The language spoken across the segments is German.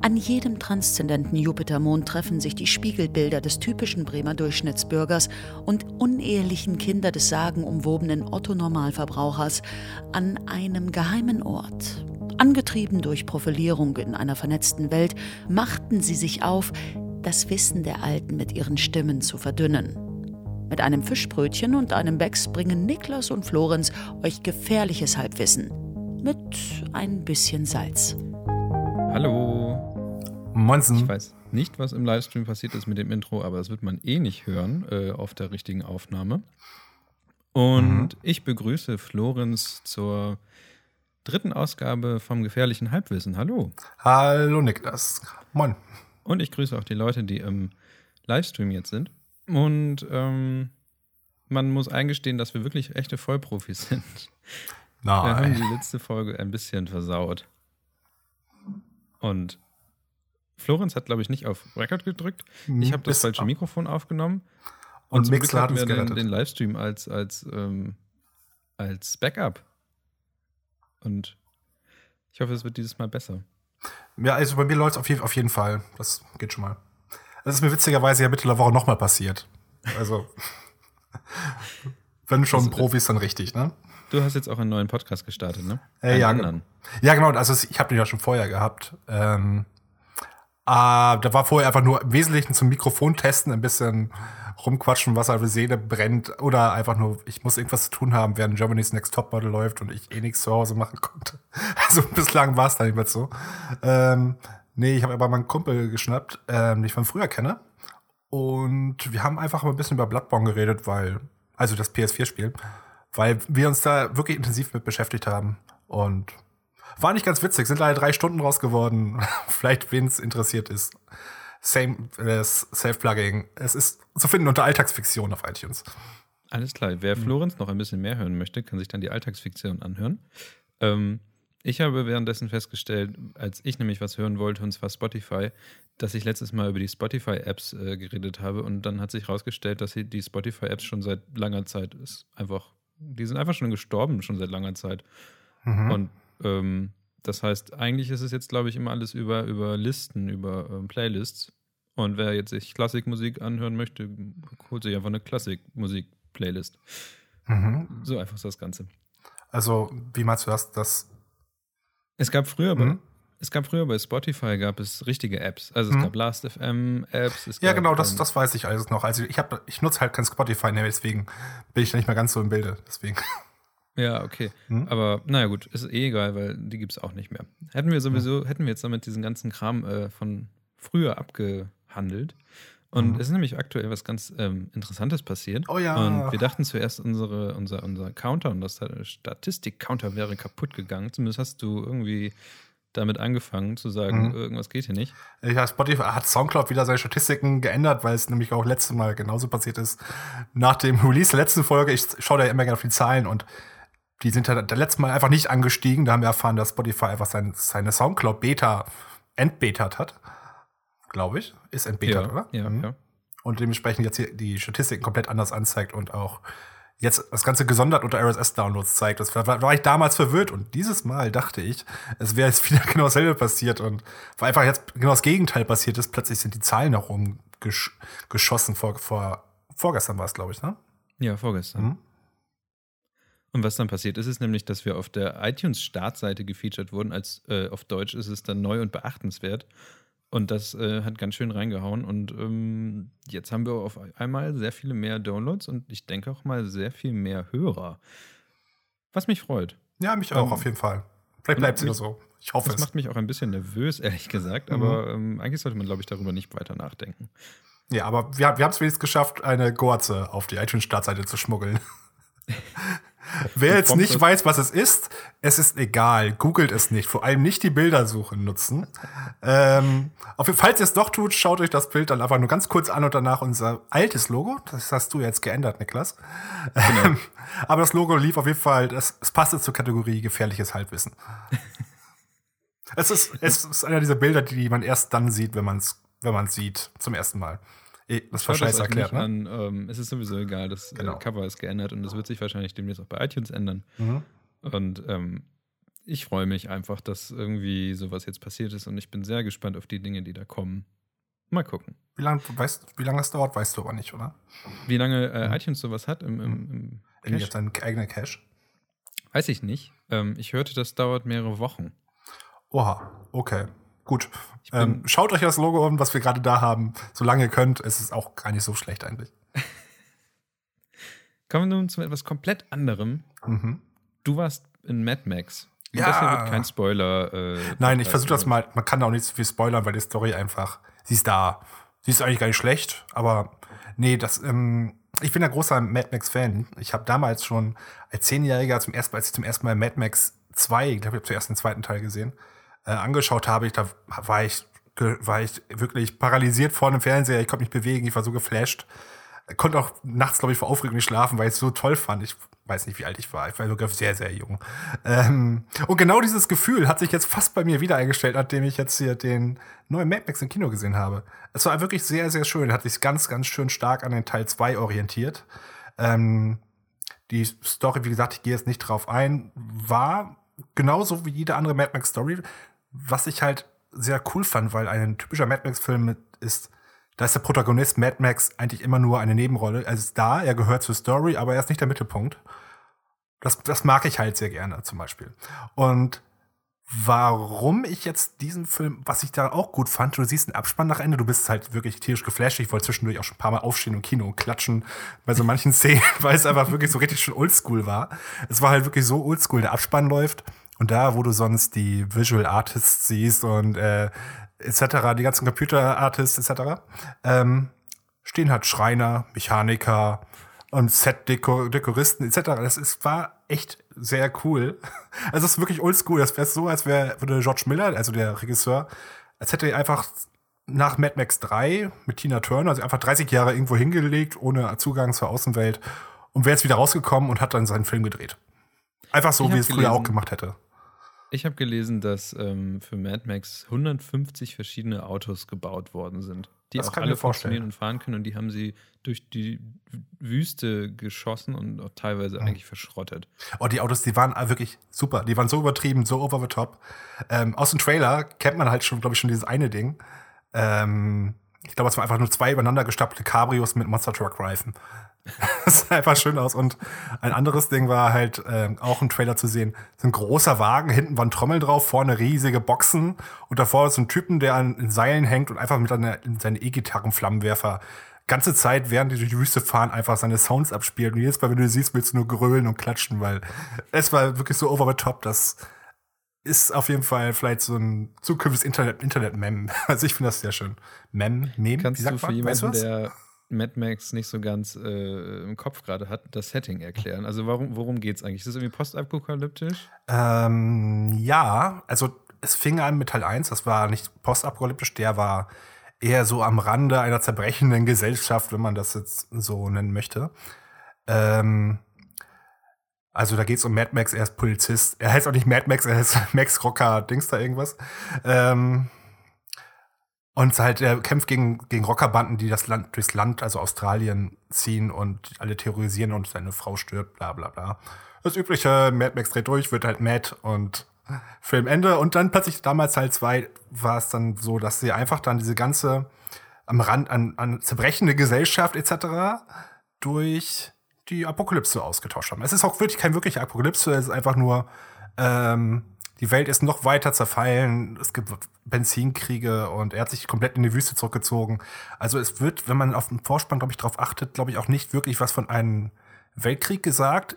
An jedem transzendenten Jupitermond treffen sich die Spiegelbilder des typischen Bremer Durchschnittsbürgers und unehelichen Kinder des sagenumwobenen Otto-Normalverbrauchers an einem geheimen Ort. Angetrieben durch Profilierung in einer vernetzten Welt, machten sie sich auf, das Wissen der Alten mit ihren Stimmen zu verdünnen. Mit einem Fischbrötchen und einem Becks bringen Niklas und Florenz euch gefährliches Halbwissen. Mit ein bisschen Salz. Hallo. Monsen. Ich weiß nicht, was im Livestream passiert ist mit dem Intro, aber das wird man eh nicht hören äh, auf der richtigen Aufnahme. Und mhm. ich begrüße Florenz zur dritten Ausgabe vom gefährlichen Halbwissen. Hallo. Hallo Niklas. Moin. Und ich grüße auch die Leute, die im Livestream jetzt sind. Und ähm, man muss eingestehen, dass wir wirklich echte Vollprofis sind. Nein. Wir haben die letzte Folge ein bisschen versaut. Und Florenz hat, glaube ich, nicht auf Record gedrückt. Ich habe das falsche Mikrofon aufgenommen. Und, und Mixler hatten wir den, den, Livestream als, als, ähm, als Backup. Und ich hoffe, es wird dieses Mal besser. Ja, also bei mir läuft es auf, je auf jeden Fall. Das geht schon mal. Das ist mir witzigerweise ja Mitte der Woche nochmal passiert. Also, wenn schon also, Profis, dann richtig, ne? Du hast jetzt auch einen neuen Podcast gestartet, ne? Äh, ja, anderen. ja, genau. Also ich habe den ja schon vorher gehabt. Ähm, äh, da war vorher einfach nur im Wesentlichen zum Mikrofon testen, ein bisschen rumquatschen, was halt Seele brennt. Oder einfach nur, ich muss irgendwas zu tun haben, während Germany's Next Top Model läuft und ich eh nichts zu Hause machen konnte. Also bislang war es dann nicht mehr so. Ähm, nee, ich habe aber meinen Kumpel geschnappt, ähm, den ich von früher kenne. Und wir haben einfach mal ein bisschen über Bloodborne geredet, weil, also das PS4-Spiel weil wir uns da wirklich intensiv mit beschäftigt haben. Und war nicht ganz witzig, sind leider drei Stunden raus geworden. Vielleicht, wen es interessiert ist. Same, äh, Self-Plugging. Es ist zu finden unter Alltagsfiktion auf iTunes. Alles klar. Wer mhm. Florenz noch ein bisschen mehr hören möchte, kann sich dann die Alltagsfiktion anhören. Ähm, ich habe währenddessen festgestellt, als ich nämlich was hören wollte, und zwar Spotify, dass ich letztes Mal über die Spotify-Apps äh, geredet habe und dann hat sich herausgestellt, dass die Spotify-Apps schon seit langer Zeit ist einfach die sind einfach schon gestorben, schon seit langer Zeit. Mhm. Und ähm, das heißt, eigentlich ist es jetzt, glaube ich, immer alles über, über Listen, über ähm, Playlists. Und wer jetzt sich Klassikmusik anhören möchte, holt sich einfach eine Klassikmusik-Playlist. Mhm. So einfach ist das Ganze. Also, wie meinst du das? das es gab früher, mhm. Es gab früher bei Spotify gab es richtige Apps. Also es mhm. gab Last.fm-Apps. Ja, genau, das, das weiß ich alles noch. Also ich, ich nutze halt kein Spotify mehr, deswegen bin ich da nicht mehr ganz so im Bilde. Deswegen. Ja, okay. Mhm. Aber naja gut, ist eh egal, weil die gibt es auch nicht mehr. Hätten wir sowieso, hätten wir jetzt damit diesen ganzen Kram äh, von früher abgehandelt. Und mhm. es ist nämlich aktuell was ganz ähm, Interessantes passiert. Oh ja. Und wir dachten zuerst, unsere, unser, unser Counter und das Statistik-Counter wäre kaputt gegangen. Zumindest hast du irgendwie damit angefangen zu sagen, mhm. irgendwas geht hier nicht. Ja, Spotify hat Soundcloud wieder seine Statistiken geändert, weil es nämlich auch letztes Mal genauso passiert ist. Nach dem Release der letzten Folge, ich schaue da immer gerne auf die Zahlen und die sind ja das letzte Mal einfach nicht angestiegen. Da haben wir erfahren, dass Spotify einfach sein, seine Soundcloud-Beta entbetat hat. Glaube ich. Ist entbetat, ja, oder? Ja, mhm. ja. Und dementsprechend jetzt hier die Statistiken komplett anders anzeigt und auch jetzt das Ganze gesondert unter RSS-Downloads zeigt. Das war, war, ich damals verwirrt und dieses Mal dachte ich, es wäre jetzt wieder genau dasselbe passiert und war einfach jetzt genau das Gegenteil passiert ist. Plötzlich sind die Zahlen nach oben gesch geschossen. Vor, vor, vorgestern war es, glaube ich, ne? Ja, vorgestern. Mhm. Und was dann passiert ist, ist nämlich, dass wir auf der iTunes-Startseite gefeatured wurden. Als äh, auf Deutsch ist es dann neu und beachtenswert. Und das äh, hat ganz schön reingehauen. Und ähm, jetzt haben wir auf einmal sehr viele mehr Downloads und ich denke auch mal sehr viel mehr Hörer. Was mich freut. Ja, mich auch, ähm, auf jeden Fall. Vielleicht bleibt es ja so. Ich hoffe das es. Das macht mich auch ein bisschen nervös, ehrlich gesagt. Mhm. Aber ähm, eigentlich sollte man, glaube ich, darüber nicht weiter nachdenken. Ja, aber wir, wir haben es wenigstens geschafft, eine Gorze auf die iTunes-Startseite zu schmuggeln. Wer jetzt nicht weiß, was es ist, es ist egal. Googelt es nicht. Vor allem nicht die Bildersuche nutzen. ähm, auf, falls ihr es doch tut, schaut euch das Bild dann einfach nur ganz kurz an und danach unser altes Logo. Das hast du jetzt geändert, Niklas. Genau. Ähm, aber das Logo lief auf jeden Fall, es, es passte zur Kategorie gefährliches Halbwissen. es, ist, es ist einer dieser Bilder, die man erst dann sieht, wenn man es wenn sieht, zum ersten Mal. Eh, das war scheiße erklärt. Ne? An, ähm, es ist sowieso egal, das äh, genau. äh, Cover ist geändert und das wird sich wahrscheinlich demnächst auch bei iTunes ändern. Mhm. Und ähm, ich freue mich einfach, dass irgendwie sowas jetzt passiert ist und ich bin sehr gespannt auf die Dinge, die da kommen. Mal gucken. Wie lange wie lang das dauert, weißt du aber nicht, oder? Wie lange äh, mhm. iTunes sowas hat im, im, im Cache? seinen eigenen Cache? Weiß ich nicht. Ähm, ich hörte, das dauert mehrere Wochen. Oha, okay. Gut. Ähm, schaut euch das Logo an, was wir gerade da haben. Solange ihr könnt, ist es auch gar nicht so schlecht eigentlich. Kommen wir nun zu etwas komplett anderem. Mhm. Du warst in Mad Max. Und ja. Das hier wird kein Spoiler. Äh, Nein, ich versuche das mal. Man kann auch nicht so viel spoilern, weil die Story einfach. Sie ist da. Sie ist eigentlich gar nicht schlecht, aber nee, das. Ähm, ich bin ein großer Mad Max-Fan. Ich habe damals schon als Zehnjähriger zum ersten, als ich zum ersten Mal Mad Max 2, ich glaube, ich habe zuerst den zweiten Teil gesehen, äh, angeschaut habe, ich, da war ich, war ich wirklich paralysiert vor dem Fernseher. Ich konnte mich bewegen, ich war so geflasht. Konnte auch nachts, glaube ich, vor Aufregung nicht schlafen, weil ich es so toll fand. Ich weiß nicht, wie alt ich war. Ich war sogar sehr, sehr jung. Ähm, und genau dieses Gefühl hat sich jetzt fast bei mir wieder eingestellt, nachdem ich jetzt hier den neuen Mad Max im Kino gesehen habe. Es war wirklich sehr, sehr schön. Hat sich ganz, ganz schön stark an den Teil 2 orientiert. Ähm, die Story, wie gesagt, ich gehe jetzt nicht drauf ein, war genauso wie jede andere Mad Max Story. Was ich halt sehr cool fand, weil ein typischer Mad Max-Film ist, da ist der Protagonist Mad Max eigentlich immer nur eine Nebenrolle. Er ist da, er gehört zur Story, aber er ist nicht der Mittelpunkt. Das, das mag ich halt sehr gerne zum Beispiel. Und warum ich jetzt diesen Film, was ich da auch gut fand, du siehst einen Abspann nach Ende, du bist halt wirklich tierisch geflasht. Ich wollte zwischendurch auch schon ein paar Mal aufstehen im Kino und klatschen bei so manchen Szenen, weil es einfach wirklich so richtig schon oldschool war. Es war halt wirklich so oldschool, der Abspann läuft und da, wo du sonst die Visual Artists siehst und äh, etc., die ganzen Computer-Artists etc., ähm, stehen halt Schreiner, Mechaniker und Set-Dekoristen etc. Das ist, war echt sehr cool. Also es ist wirklich oldschool. Das wäre so, als wäre, würde George Miller, also der Regisseur, als hätte er einfach nach Mad Max 3 mit Tina Turner, also einfach 30 Jahre irgendwo hingelegt, ohne Zugang zur Außenwelt und wäre jetzt wieder rausgekommen und hat dann seinen Film gedreht. Einfach so, wie es früher auch gemacht hätte. Ich habe gelesen, dass ähm, für Mad Max 150 verschiedene Autos gebaut worden sind, die das auch alle funktionieren und fahren können. Und die haben sie durch die Wüste geschossen und auch teilweise mhm. eigentlich verschrottet. Oh, die Autos, die waren wirklich super. Die waren so übertrieben, so over the top. Ähm, aus dem Trailer kennt man halt schon, glaube ich, schon dieses eine Ding. Ähm, ich glaube, es waren einfach nur zwei übereinander gestapelte Cabrios mit Monster Truck Reifen. das sah einfach schön aus. Und ein anderes Ding war halt äh, auch ein Trailer zu sehen. So ein großer Wagen, hinten waren Trommeln drauf, vorne riesige Boxen und davor ist ein Typen, der an Seilen hängt und einfach mit einer, seine E-Gitarren-Flammenwerfer ganze Zeit, während die durch die Wüste fahren, einfach seine Sounds abspielt. Und jedes Mal, wenn du siehst, willst du nur grölen und klatschen, weil es war wirklich so over the top, das ist auf jeden Fall vielleicht so ein zukünftiges Internet-Mem. Internet also ich finde das sehr schön. Mem, Mem, Kannst wie sagt du für jemanden, weißt du der Mad Max nicht so ganz äh, im Kopf gerade hat, das Setting erklären. Also warum, worum geht es eigentlich? Ist das irgendwie postapokalyptisch? Ähm, ja, also es fing an mit Teil 1, das war nicht postapokalyptisch, der war eher so am Rande einer zerbrechenden Gesellschaft, wenn man das jetzt so nennen möchte. Ähm, also da geht es um Mad Max, er ist Polizist. Er heißt auch nicht Mad Max, er heißt Max Rocker, Dings da irgendwas. Ähm, und halt, er kämpft gegen, gegen Rockerbanden, die das Land, durchs Land, also Australien, ziehen und alle terrorisieren und seine Frau stirbt, bla bla bla. Das übliche, Mad Max dreht durch, wird halt mad und Filmende. Und dann plötzlich damals Teil 2 war es dann so, dass sie einfach dann diese ganze am Rand an, an zerbrechende Gesellschaft etc. durch die Apokalypse ausgetauscht haben. Es ist auch wirklich kein wirklicher Apokalypse, es ist einfach nur ähm, die Welt ist noch weiter zerfallen, es gibt Benzinkriege und er hat sich komplett in die Wüste zurückgezogen. Also es wird, wenn man auf den Vorspann, glaube ich, darauf achtet, glaube ich, auch nicht wirklich was von einem Weltkrieg gesagt.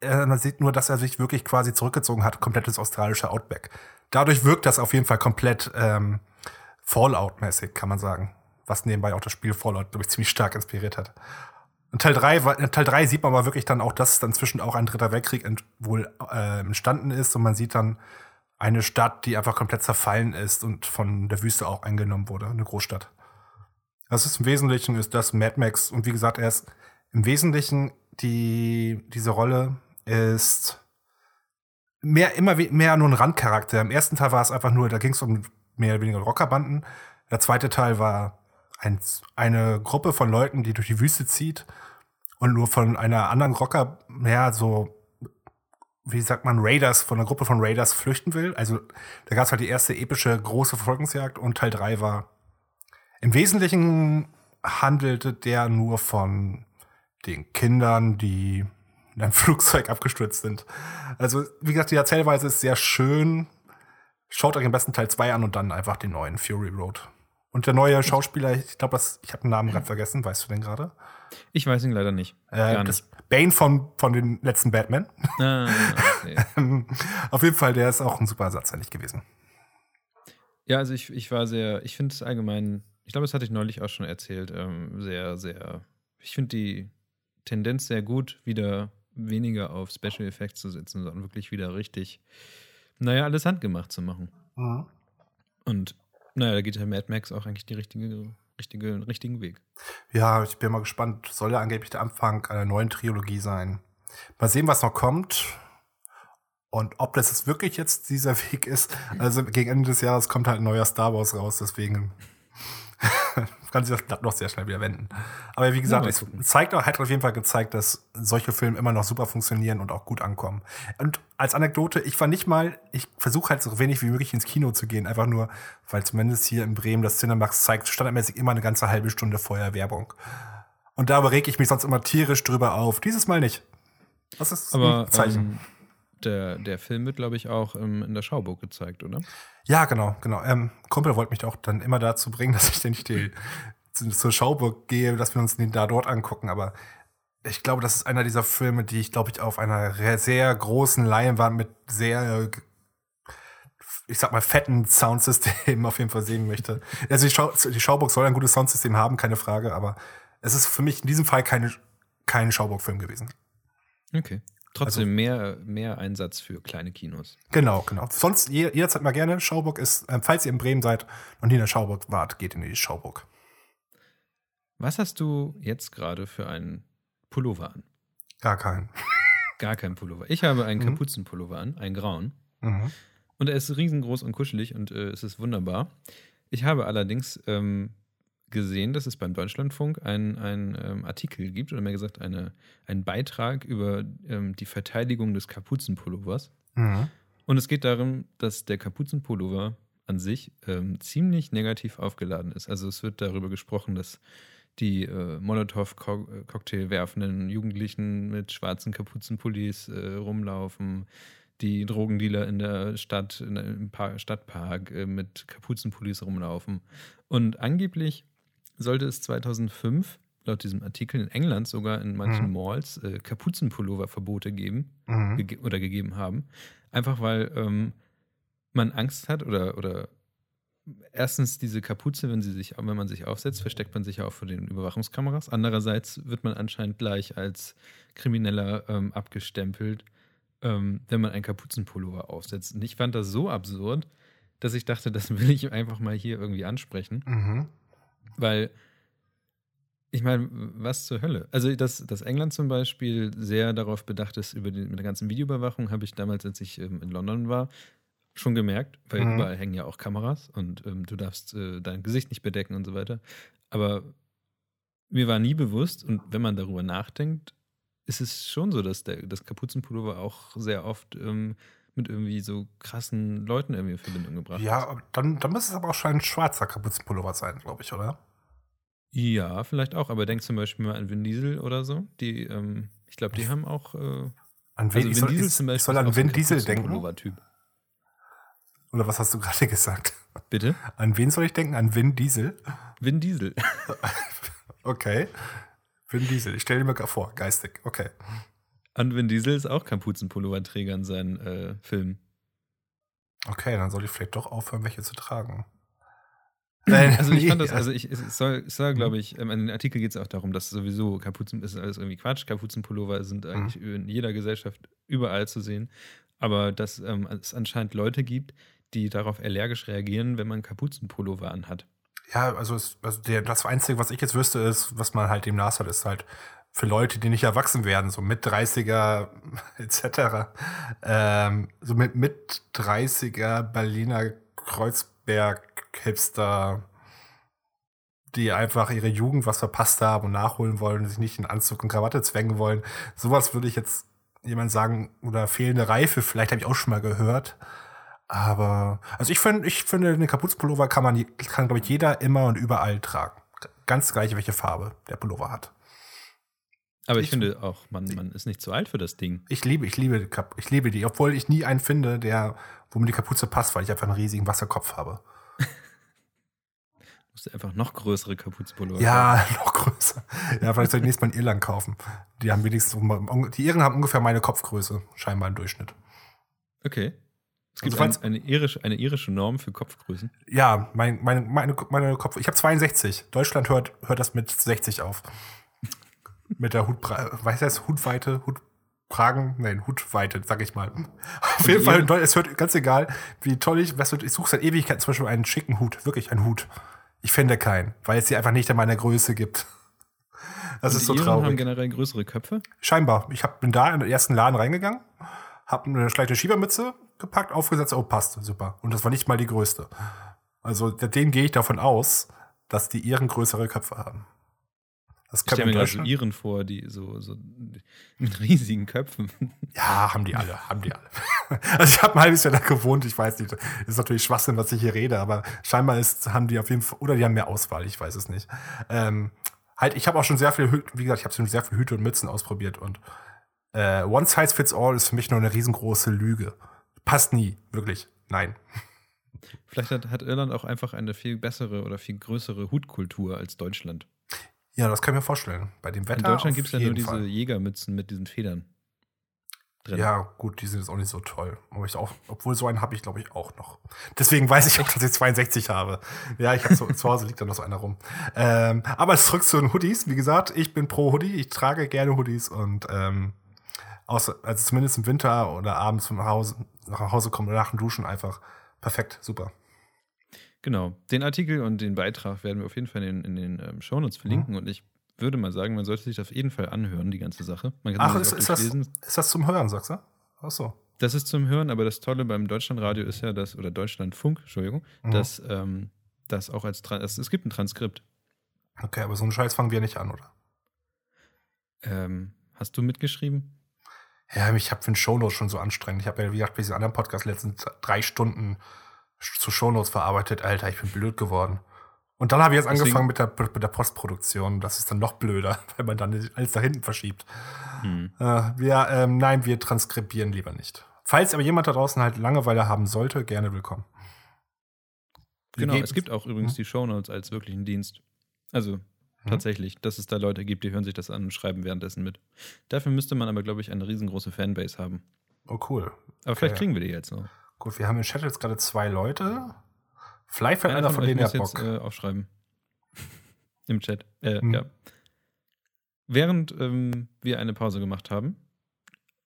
Äh, man sieht nur, dass er sich wirklich quasi zurückgezogen hat, komplettes australische Outback. Dadurch wirkt das auf jeden Fall komplett ähm, Fallout-mäßig, kann man sagen. Was nebenbei auch das Spiel Fallout, glaube ich, ziemlich stark inspiriert hat. In Teil 3, in Teil 3 sieht man aber wirklich dann auch, dass dann zwischen auch ein dritter Weltkrieg ent, wohl äh, entstanden ist und man sieht dann eine Stadt, die einfach komplett zerfallen ist und von der Wüste auch eingenommen wurde, eine Großstadt. Das ist im Wesentlichen ist das Mad Max und wie gesagt, er ist im Wesentlichen die diese Rolle ist mehr immer mehr nur ein Randcharakter. Im ersten Teil war es einfach nur, da ging es um mehr oder weniger Rockerbanden. Der zweite Teil war ein, eine Gruppe von Leuten, die durch die Wüste zieht und nur von einer anderen Rocker, ja, so wie sagt man, Raiders, von einer Gruppe von Raiders flüchten will. Also da gab es halt die erste epische große Verfolgungsjagd und Teil 3 war im Wesentlichen handelte der nur von den Kindern, die in einem Flugzeug abgestürzt sind. Also, wie gesagt, die Erzählweise ist sehr schön. Schaut euch am besten Teil 2 an und dann einfach den neuen Fury Road. Und der neue Schauspieler, ich glaube, ich habe den Namen gerade vergessen, weißt du den gerade? Ich weiß ihn leider nicht. Äh, das Bane von, von den letzten Batman. Ah, okay. Auf jeden Fall, der ist auch ein super Ersatz eigentlich gewesen. Ja, also ich, ich war sehr, ich finde es allgemein, ich glaube, das hatte ich neulich auch schon erzählt, ähm, sehr, sehr, ich finde die Tendenz sehr gut, wieder weniger auf Special Effects zu setzen, sondern wirklich wieder richtig, naja, alles handgemacht zu machen. Mhm. Und naja, da geht ja Mad Max auch eigentlich die richtige, richtige, richtigen Weg. Ja, ich bin mal gespannt. Soll ja angeblich der Anfang einer neuen Trilogie sein. Mal sehen, was noch kommt. Und ob das jetzt wirklich jetzt dieser Weg ist. Also gegen Ende des Jahres kommt halt ein neuer Star Wars raus, deswegen kann sich das noch sehr schnell wieder wenden. Aber wie gesagt, es zeigt hat auf jeden Fall gezeigt, dass solche Filme immer noch super funktionieren und auch gut ankommen. Und als Anekdote, ich war nicht mal, ich versuche halt so wenig wie möglich ins Kino zu gehen, einfach nur, weil zumindest hier in Bremen das Cinemax zeigt standardmäßig immer eine ganze halbe Stunde vorher Werbung. Und da reg ich mich sonst immer tierisch drüber auf. Dieses Mal nicht. Das ist Aber, ein Zeichen. Ähm der, der Film wird, glaube ich, auch ähm, in der Schauburg gezeigt, oder? Ja, genau, genau. Ähm, Kumpel wollte mich auch dann immer dazu bringen, dass ich nicht die, zur Schauburg gehe, dass wir uns den da dort angucken. Aber ich glaube, das ist einer dieser Filme, die ich, glaube ich, auf einer sehr großen Leinwand mit sehr, ich sag mal, fetten Soundsystemen auf jeden Fall sehen möchte. Also die, Schau die Schauburg soll ein gutes Soundsystem haben, keine Frage, aber es ist für mich in diesem Fall keine, kein Schauburg-Film gewesen. Okay. Trotzdem also, mehr, mehr Einsatz für kleine Kinos. Genau, genau. Sonst jederzeit mal gerne. Schauburg ist, äh, falls ihr in Bremen seid und in der Schauburg wart, geht in die Schauburg. Was hast du jetzt gerade für einen Pullover an? Gar keinen. Gar keinen Pullover. Ich habe einen mhm. Kapuzenpullover an, einen grauen. Mhm. Und er ist riesengroß und kuschelig und äh, es ist wunderbar. Ich habe allerdings ähm, gesehen, dass es beim Deutschlandfunk einen ähm, Artikel gibt, oder mehr gesagt eine, einen Beitrag über ähm, die Verteidigung des Kapuzenpullovers. Mhm. Und es geht darum, dass der Kapuzenpullover an sich ähm, ziemlich negativ aufgeladen ist. Also es wird darüber gesprochen, dass die äh, Molotow-Cocktail werfenden Jugendlichen mit schwarzen Kapuzenpullis äh, rumlaufen, die Drogendealer in der Stadt, in, im Park, Stadtpark äh, mit Kapuzenpullis rumlaufen. Und angeblich sollte es 2005 laut diesem Artikel in England sogar in manchen mhm. Malls äh, Kapuzenpullover-Verbote geben mhm. ge oder gegeben haben. Einfach weil ähm, man Angst hat oder, oder erstens diese Kapuze, wenn sie sich, wenn man sich aufsetzt, versteckt man sich ja auch vor den Überwachungskameras. Andererseits wird man anscheinend gleich als Krimineller ähm, abgestempelt, ähm, wenn man einen Kapuzenpullover aufsetzt. Und ich fand das so absurd, dass ich dachte, das will ich einfach mal hier irgendwie ansprechen. Mhm. Weil, ich meine, was zur Hölle? Also, dass, dass England zum Beispiel sehr darauf bedacht ist, über die, mit der ganzen Videoüberwachung, habe ich damals, als ich ähm, in London war, schon gemerkt, weil mhm. überall hängen ja auch Kameras und ähm, du darfst äh, dein Gesicht nicht bedecken und so weiter. Aber mir war nie bewusst, und wenn man darüber nachdenkt, ist es schon so, dass der, das Kapuzenpullover auch sehr oft ähm, mit irgendwie so krassen Leuten irgendwie in Verbindung gebracht Ja, dann, dann müsste es aber auch schon ein schwarzer Kapuzenpullover sein, glaube ich, oder? Ja, vielleicht auch, aber denk zum Beispiel mal an Vin Diesel oder so. Die, ähm, ich glaube, die haben auch. Äh, an wen, also Vin soll, Diesel zum Beispiel. Ich soll an Vin Diesel denken. Oder was hast du gerade gesagt? Bitte? An wen soll ich denken? An Vin Diesel? Vin Diesel. okay. Vin Diesel. Ich stelle dir mal vor, geistig. Okay. Und Vin Diesel ist auch Kapuzenpullover-Träger in seinen äh, Filmen. Okay, dann soll ich vielleicht doch aufhören, welche zu tragen. Also ich fand das, also ich, es soll, es soll glaube ich, ähm, in den Artikel geht es auch darum, dass sowieso Kapuzen, ist alles irgendwie Quatsch, Kapuzenpullover sind mhm. eigentlich mhm. in jeder Gesellschaft überall zu sehen, aber dass ähm, es anscheinend Leute gibt, die darauf allergisch reagieren, wenn man Kapuzenpullover anhat. Ja, also, es, also der, das Einzige, was ich jetzt wüsste, ist, was man halt dem Nas hat, ist halt für Leute, die nicht erwachsen werden, so mit 30er etc. Ähm, so mit mit 30er Berliner Kreuzberg-Hipster, die einfach ihre Jugend was verpasst haben und nachholen wollen, sich nicht in Anzug und Krawatte zwängen wollen. Sowas würde ich jetzt jemand sagen, oder fehlende Reife, vielleicht habe ich auch schon mal gehört. Aber, also ich finde, ich finde, den Kapuzenpullover kann man, kann, glaube ich, jeder immer und überall tragen. Ganz gleich, welche Farbe der Pullover hat. Aber ich, ich finde auch, man, man ist nicht zu alt für das Ding. Ich liebe, ich liebe, ich liebe die, obwohl ich nie einen finde, der, wo mir die Kapuze passt, weil ich einfach einen riesigen Wasserkopf habe. musst du einfach noch größere Kapuzenpullover Ja, noch größer. Ja, vielleicht soll ich nächstes Mal in Irland kaufen. Die haben wenigstens, die Iren haben ungefähr meine Kopfgröße, scheinbar im Durchschnitt. Okay. Es gibt also, ein, eine, irische, eine irische Norm für Kopfgrößen. Ja, mein, meine, meine, meine Kopf. Ich habe 62. Deutschland hört, hört das mit 60 auf. Mit der Hut, weiß das, Hutweite, Hutkragen, nein, Hutweite, sag ich mal. Auf jeden Fall, es hört ganz egal, wie toll ich, was ich suche seit Ewigkeit zum Beispiel einen schicken Hut, wirklich einen Hut. Ich finde keinen, weil es sie einfach nicht in meiner Größe gibt. Das Und ist so Iren traurig. haben generell größere Köpfe? Scheinbar. Ich hab, bin da in den ersten Laden reingegangen, habe eine schlechte Schiebermütze gepackt, aufgesetzt, oh, passt, super. Und das war nicht mal die größte. Also, den gehe ich davon aus, dass die Iren größere Köpfe haben. Das ich stelle mir gerade Iren vor, die so, so mit riesigen Köpfen. Ja, haben die alle, haben die alle. Also ich habe ein halbes Jahr da gewohnt, ich weiß nicht. Ist natürlich Schwachsinn, was ich hier rede, aber scheinbar ist, haben die auf jeden Fall, oder die haben mehr Auswahl, ich weiß es nicht. Ähm, halt, ich habe auch schon sehr viel, wie gesagt, ich habe schon sehr viel Hüte und Mützen ausprobiert und äh, One Size Fits All ist für mich nur eine riesengroße Lüge. Passt nie, wirklich. Nein. Vielleicht hat, hat Irland auch einfach eine viel bessere oder viel größere Hutkultur als Deutschland. Ja, das kann ich mir vorstellen. Bei dem Wetter. In Deutschland gibt es ja nur diese Fall. Jägermützen mit diesen Federn. Drin. Ja, gut, die sind jetzt auch nicht so toll. Aber ich auch, obwohl so einen habe ich, glaube ich, auch noch. Deswegen weiß ich auch, dass ich 62 habe. Ja, ich habe so, zu Hause liegt da noch so einer rum. Ähm, aber zurück zu den Hoodies. Wie gesagt, ich bin pro Hoodie. Ich trage gerne Hoodies und ähm, außer, also zumindest im Winter oder abends von Hause, nach Hause kommen oder nach dem Duschen einfach perfekt, super. Genau. Den Artikel und den Beitrag werden wir auf jeden Fall in, in den ähm, Shownotes verlinken. Mhm. Und ich würde mal sagen, man sollte sich das auf jeden Fall anhören, die ganze Sache. Ach, ist, ist, das, ist das zum Hören, sagst du? Ach so. Das ist zum Hören, aber das Tolle beim Deutschlandradio ist ja, dass, oder Deutschlandfunk, Entschuldigung, mhm. dass ähm, das auch als, es, es gibt ein Transkript. Okay, aber so einen Scheiß fangen wir nicht an, oder? Ähm, hast du mitgeschrieben? Ja, ich habe für den Shownotes schon so anstrengend. Ich habe ja, wie gesagt, bei diesem anderen Podcast letztens drei Stunden zu Shownotes verarbeitet. Alter, ich bin blöd geworden. Und dann habe ich jetzt Deswegen, angefangen mit der, mit der Postproduktion. Das ist dann noch blöder, wenn man dann alles da hinten verschiebt. Hm. Äh, wir, ähm, nein, wir transkribieren lieber nicht. Falls aber jemand da draußen halt Langeweile haben sollte, gerne willkommen. Genau, es gibt auch übrigens hm? die Shownotes als wirklichen Dienst. Also hm? tatsächlich, dass es da Leute gibt, die hören sich das an und schreiben währenddessen mit. Dafür müsste man aber, glaube ich, eine riesengroße Fanbase haben. Oh, cool. Aber vielleicht kriegen wir die jetzt noch. Gut, wir haben im Chat jetzt gerade zwei Leute. Vielleicht fällt einer, einer von, denen ja Bock. Jetzt, äh, aufschreiben. Im Chat. Äh, hm. Ja. Während ähm, wir eine Pause gemacht haben,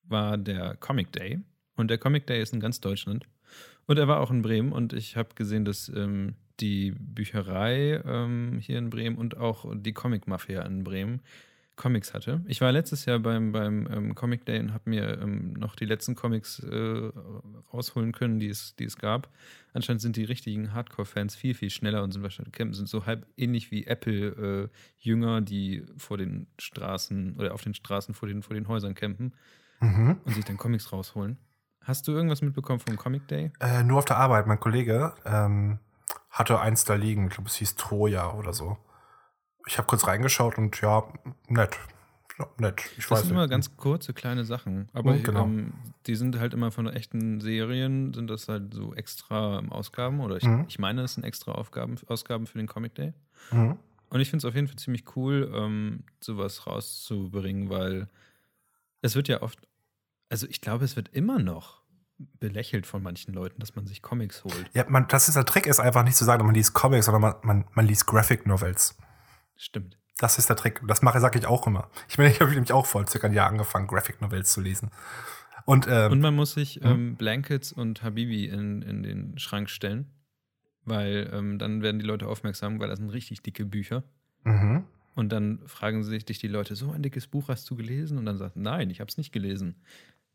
war der Comic Day. Und der Comic Day ist in ganz Deutschland. Und er war auch in Bremen. Und ich habe gesehen, dass ähm, die Bücherei ähm, hier in Bremen und auch die Comic Mafia in Bremen Comics hatte. Ich war letztes Jahr beim, beim ähm, Comic Day und habe mir ähm, noch die letzten Comics äh, rausholen können, die es, die es gab. Anscheinend sind die richtigen Hardcore-Fans viel, viel schneller und sind wahrscheinlich sind so halb ähnlich wie Apple-Jünger, äh, die vor den Straßen oder auf den Straßen vor den, vor den Häusern campen mhm. und sich dann Comics rausholen. Hast du irgendwas mitbekommen vom Comic Day? Äh, nur auf der Arbeit. Mein Kollege ähm, hatte eins da liegen. Ich glaube, es hieß Troja oder so ich habe kurz reingeschaut und ja, nett. Nett. Ich das sind nicht. immer ganz kurze, kleine Sachen. Aber genau. ähm, die sind halt immer von echten Serien, sind das halt so extra Ausgaben. Oder ich, mhm. ich meine, es sind extra Aufgaben, Ausgaben für den Comic Day. Mhm. Und ich finde es auf jeden Fall ziemlich cool, ähm, sowas rauszubringen, weil es wird ja oft, also ich glaube, es wird immer noch belächelt von manchen Leuten, dass man sich Comics holt. Ja, man, das ist der Trick, ist einfach nicht zu sagen, man liest Comics, sondern man, man, man liest Graphic Novels. Stimmt. Das ist der Trick. Das mache, sage ich auch immer. Ich meine, ich habe nämlich auch vor circa ein Jahr angefangen, Graphic Novels zu lesen. Und, ähm, und man muss sich hm? ähm, Blankets und Habibi in, in den Schrank stellen, weil ähm, dann werden die Leute aufmerksam, weil das sind richtig dicke Bücher. Mhm. Und dann fragen sich dich die Leute, so ein dickes Buch hast du gelesen? Und dann sagst du, nein, ich habe es nicht gelesen.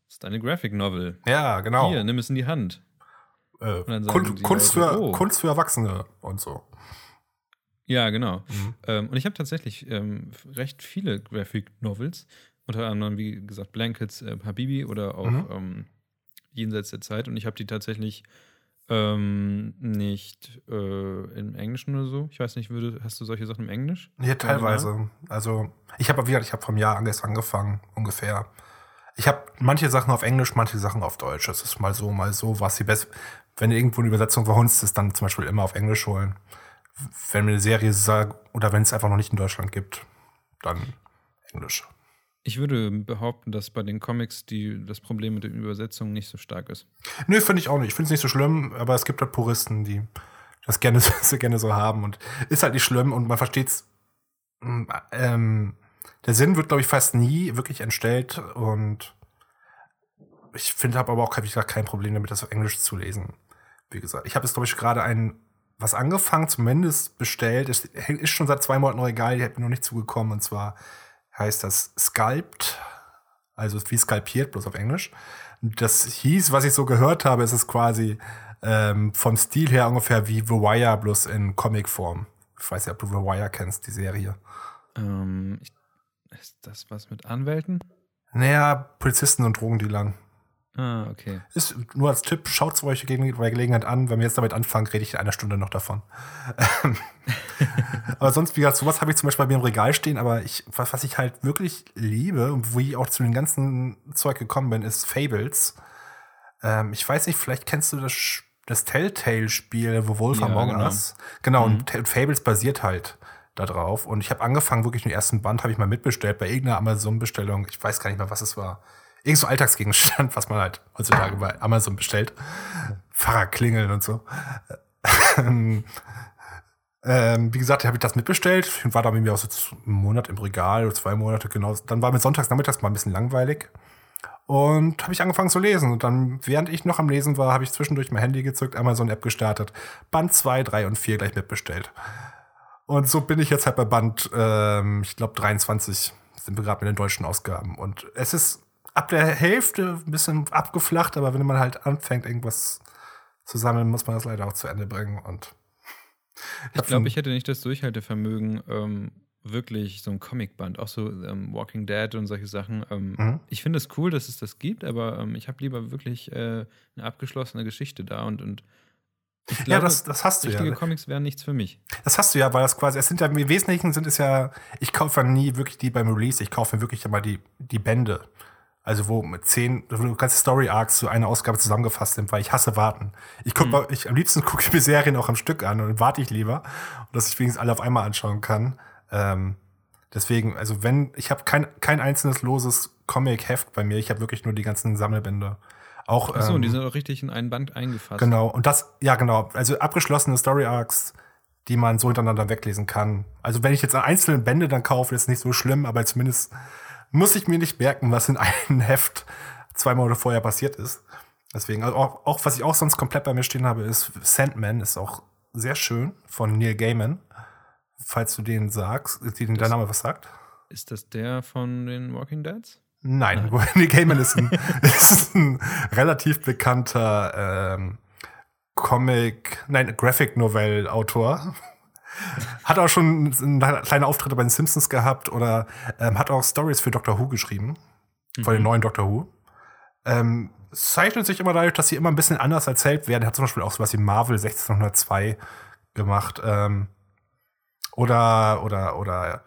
Das ist eine Graphic Novel. Ja, genau. Hier, nimm es in die Hand. Äh, Kunst, Kunst, Leute, für, oh. Kunst für Erwachsene und so. Ja, genau. Mhm. Ähm, und ich habe tatsächlich ähm, recht viele Graphic Novels. unter anderem, wie gesagt, Blankets, äh, Habibi oder auch Mhm. ähm, Jenseits der Zeit. Und ich habe die tatsächlich ähm, nicht äh, im Englischen oder so. Ich weiß nicht, würde, hast du solche Sachen im Englisch? Ja, teilweise. Also, ich habe wieder, ich habe vom Jahr angest- angefangen, ungefähr. Ich habe manche Sachen auf Englisch, manche Sachen auf Deutsch. Das ist mal so, mal so. Was die best wenn irgendwo eine Übersetzung verhunzt ist, dann zum Beispiel immer auf Englisch holen. Wenn mir eine Serie sagt, oder wenn es einfach noch nicht in Deutschland gibt, dann Englisch. Ich würde behaupten, dass bei den Comics die, das Problem mit den Übersetzungen nicht so stark ist. Nö, finde ich auch nicht. Ich finde es nicht so schlimm, aber es gibt halt Puristen, die das gerne, so gerne so haben. Und ist halt nicht schlimm und man versteht's. Ähm, der Sinn wird, glaube ich, fast nie wirklich entstellt und ich finde, habe aber auch wie gesagt, kein Problem damit, das auf Englisch zu lesen. Wie gesagt, ich habe jetzt, glaube ich, gerade ein was angefangen, zumindest bestellt. Es ist schon seit zwei Monaten noch egal, die hat mir noch nicht zugekommen. Und zwar heißt das Sculpt, also wie skalpiert, bloß auf Englisch. Das hieß, was ich so gehört habe, ist es quasi ähm, vom Stil her ungefähr wie The Wire, bloß in Comicform. Ich weiß ja, ob du The Wire kennst, die Serie. Ähm, ist das was mit Anwälten? Naja, Polizisten und Drogendealern. Ah, okay. Ist nur als Tipp, schaut es euch gegen- bei Gelegenheit an. Wenn wir jetzt damit anfangen, rede ich in einer Stunde noch davon. Ähm, aber sonst, wie gesagt, sowas habe ich zum Beispiel bei mir im Regal stehen, aber ich, was, was ich halt wirklich liebe und wie ich auch zu dem ganzen Zeug gekommen bin, ist Fables. Ähm, ich weiß nicht, vielleicht kennst du das, das Telltale-Spiel, wo Wolf Ja, Among genau. Us. Genau, und Tell- Fables basiert halt da drauf. Und ich habe angefangen, wirklich den ersten Band habe ich mal mitbestellt bei irgendeiner Amazon-Bestellung. Ich weiß gar nicht mehr, was es war. Irgend so Alltagsgegenstand, was man halt heutzutage bei Amazon bestellt. Fahrradklingeln und so. ähm, wie gesagt, habe ich das mitbestellt. Ich war da mit mir auch so einen Monat im Regal oder zwei Monate genau. Dann war mir sonntags nachmittags mal ein bisschen langweilig. Und habe ich angefangen zu lesen. Und dann, während ich noch am Lesen war, habe ich zwischendurch mein Handy gezückt, Amazon-App gestartet. Band 2, 3 und 4 gleich mitbestellt. Und so bin ich jetzt halt bei Band, ähm, ich glaube 23 sind wir gerade mit den deutschen Ausgaben. Und es ist ab der Hälfte ein bisschen abgeflacht, aber wenn man halt anfängt, irgendwas zu sammeln, muss man das leider auch zu Ende bringen. Und Ich glaube, ich hätte nicht das Durchhaltevermögen, ähm, wirklich so ein Comicband, auch so ähm, Walking Dead und solche Sachen. Ähm, Mhm. Ich finde es cool, dass es das gibt, aber ähm, ich habe lieber wirklich äh, eine abgeschlossene Geschichte da und, und ich ja, glaube, das, das hast du richtige ja. Comics wären nichts für mich. Das hast du ja, weil das quasi, es sind ja im Wesentlichen sind es ja, ich kaufe ja nie wirklich die beim Release, ich kaufe mir wirklich immer die, die Bände. Also wo mit zehn, wo ganze Story Arcs zu einer Ausgabe zusammengefasst sind, weil ich hasse warten. Ich guck mal, ich am liebsten gucke ich mir Serien auch am Stück an und dann warte ich lieber, dass ich wenigstens alle auf einmal anschauen kann. Ähm, deswegen, also wenn, ich habe kein, kein einzelnes loses Comic-Heft bei mir, ich habe wirklich nur die ganzen Sammelbände. Auch, Achso, ähm, die sind auch richtig in einen Band eingefasst. Genau, und das, ja, genau. Also abgeschlossene Story Arcs, die man so hintereinander weglesen kann. Also wenn ich jetzt einzelne Bände dann kaufe, ist nicht so schlimm, aber zumindest muss ich mir nicht merken, was in einem Heft zwei Monate vorher passiert ist. Deswegen, also auch, auch was ich auch sonst komplett bei mir stehen habe, ist Sandman, ist auch sehr schön von Neil Gaiman. Falls du den sagst, den dein Name was sagt. Ist das der von den Walking Deads? Nein, Neil Gaiman ist ein, ist ein relativ bekannter ähm, Comic, nein, Graphic Novel Autor. Hat auch schon eine kleine Auftritte bei den Simpsons gehabt oder ähm, hat auch Stories für Doctor Who geschrieben. Von den neuen Doctor Who. Ähm, zeichnet sich immer dadurch, dass sie immer ein bisschen anders erzählt werden. Er hat zum Beispiel auch sowas wie Marvel 1602 gemacht. Ähm, oder, oder, oder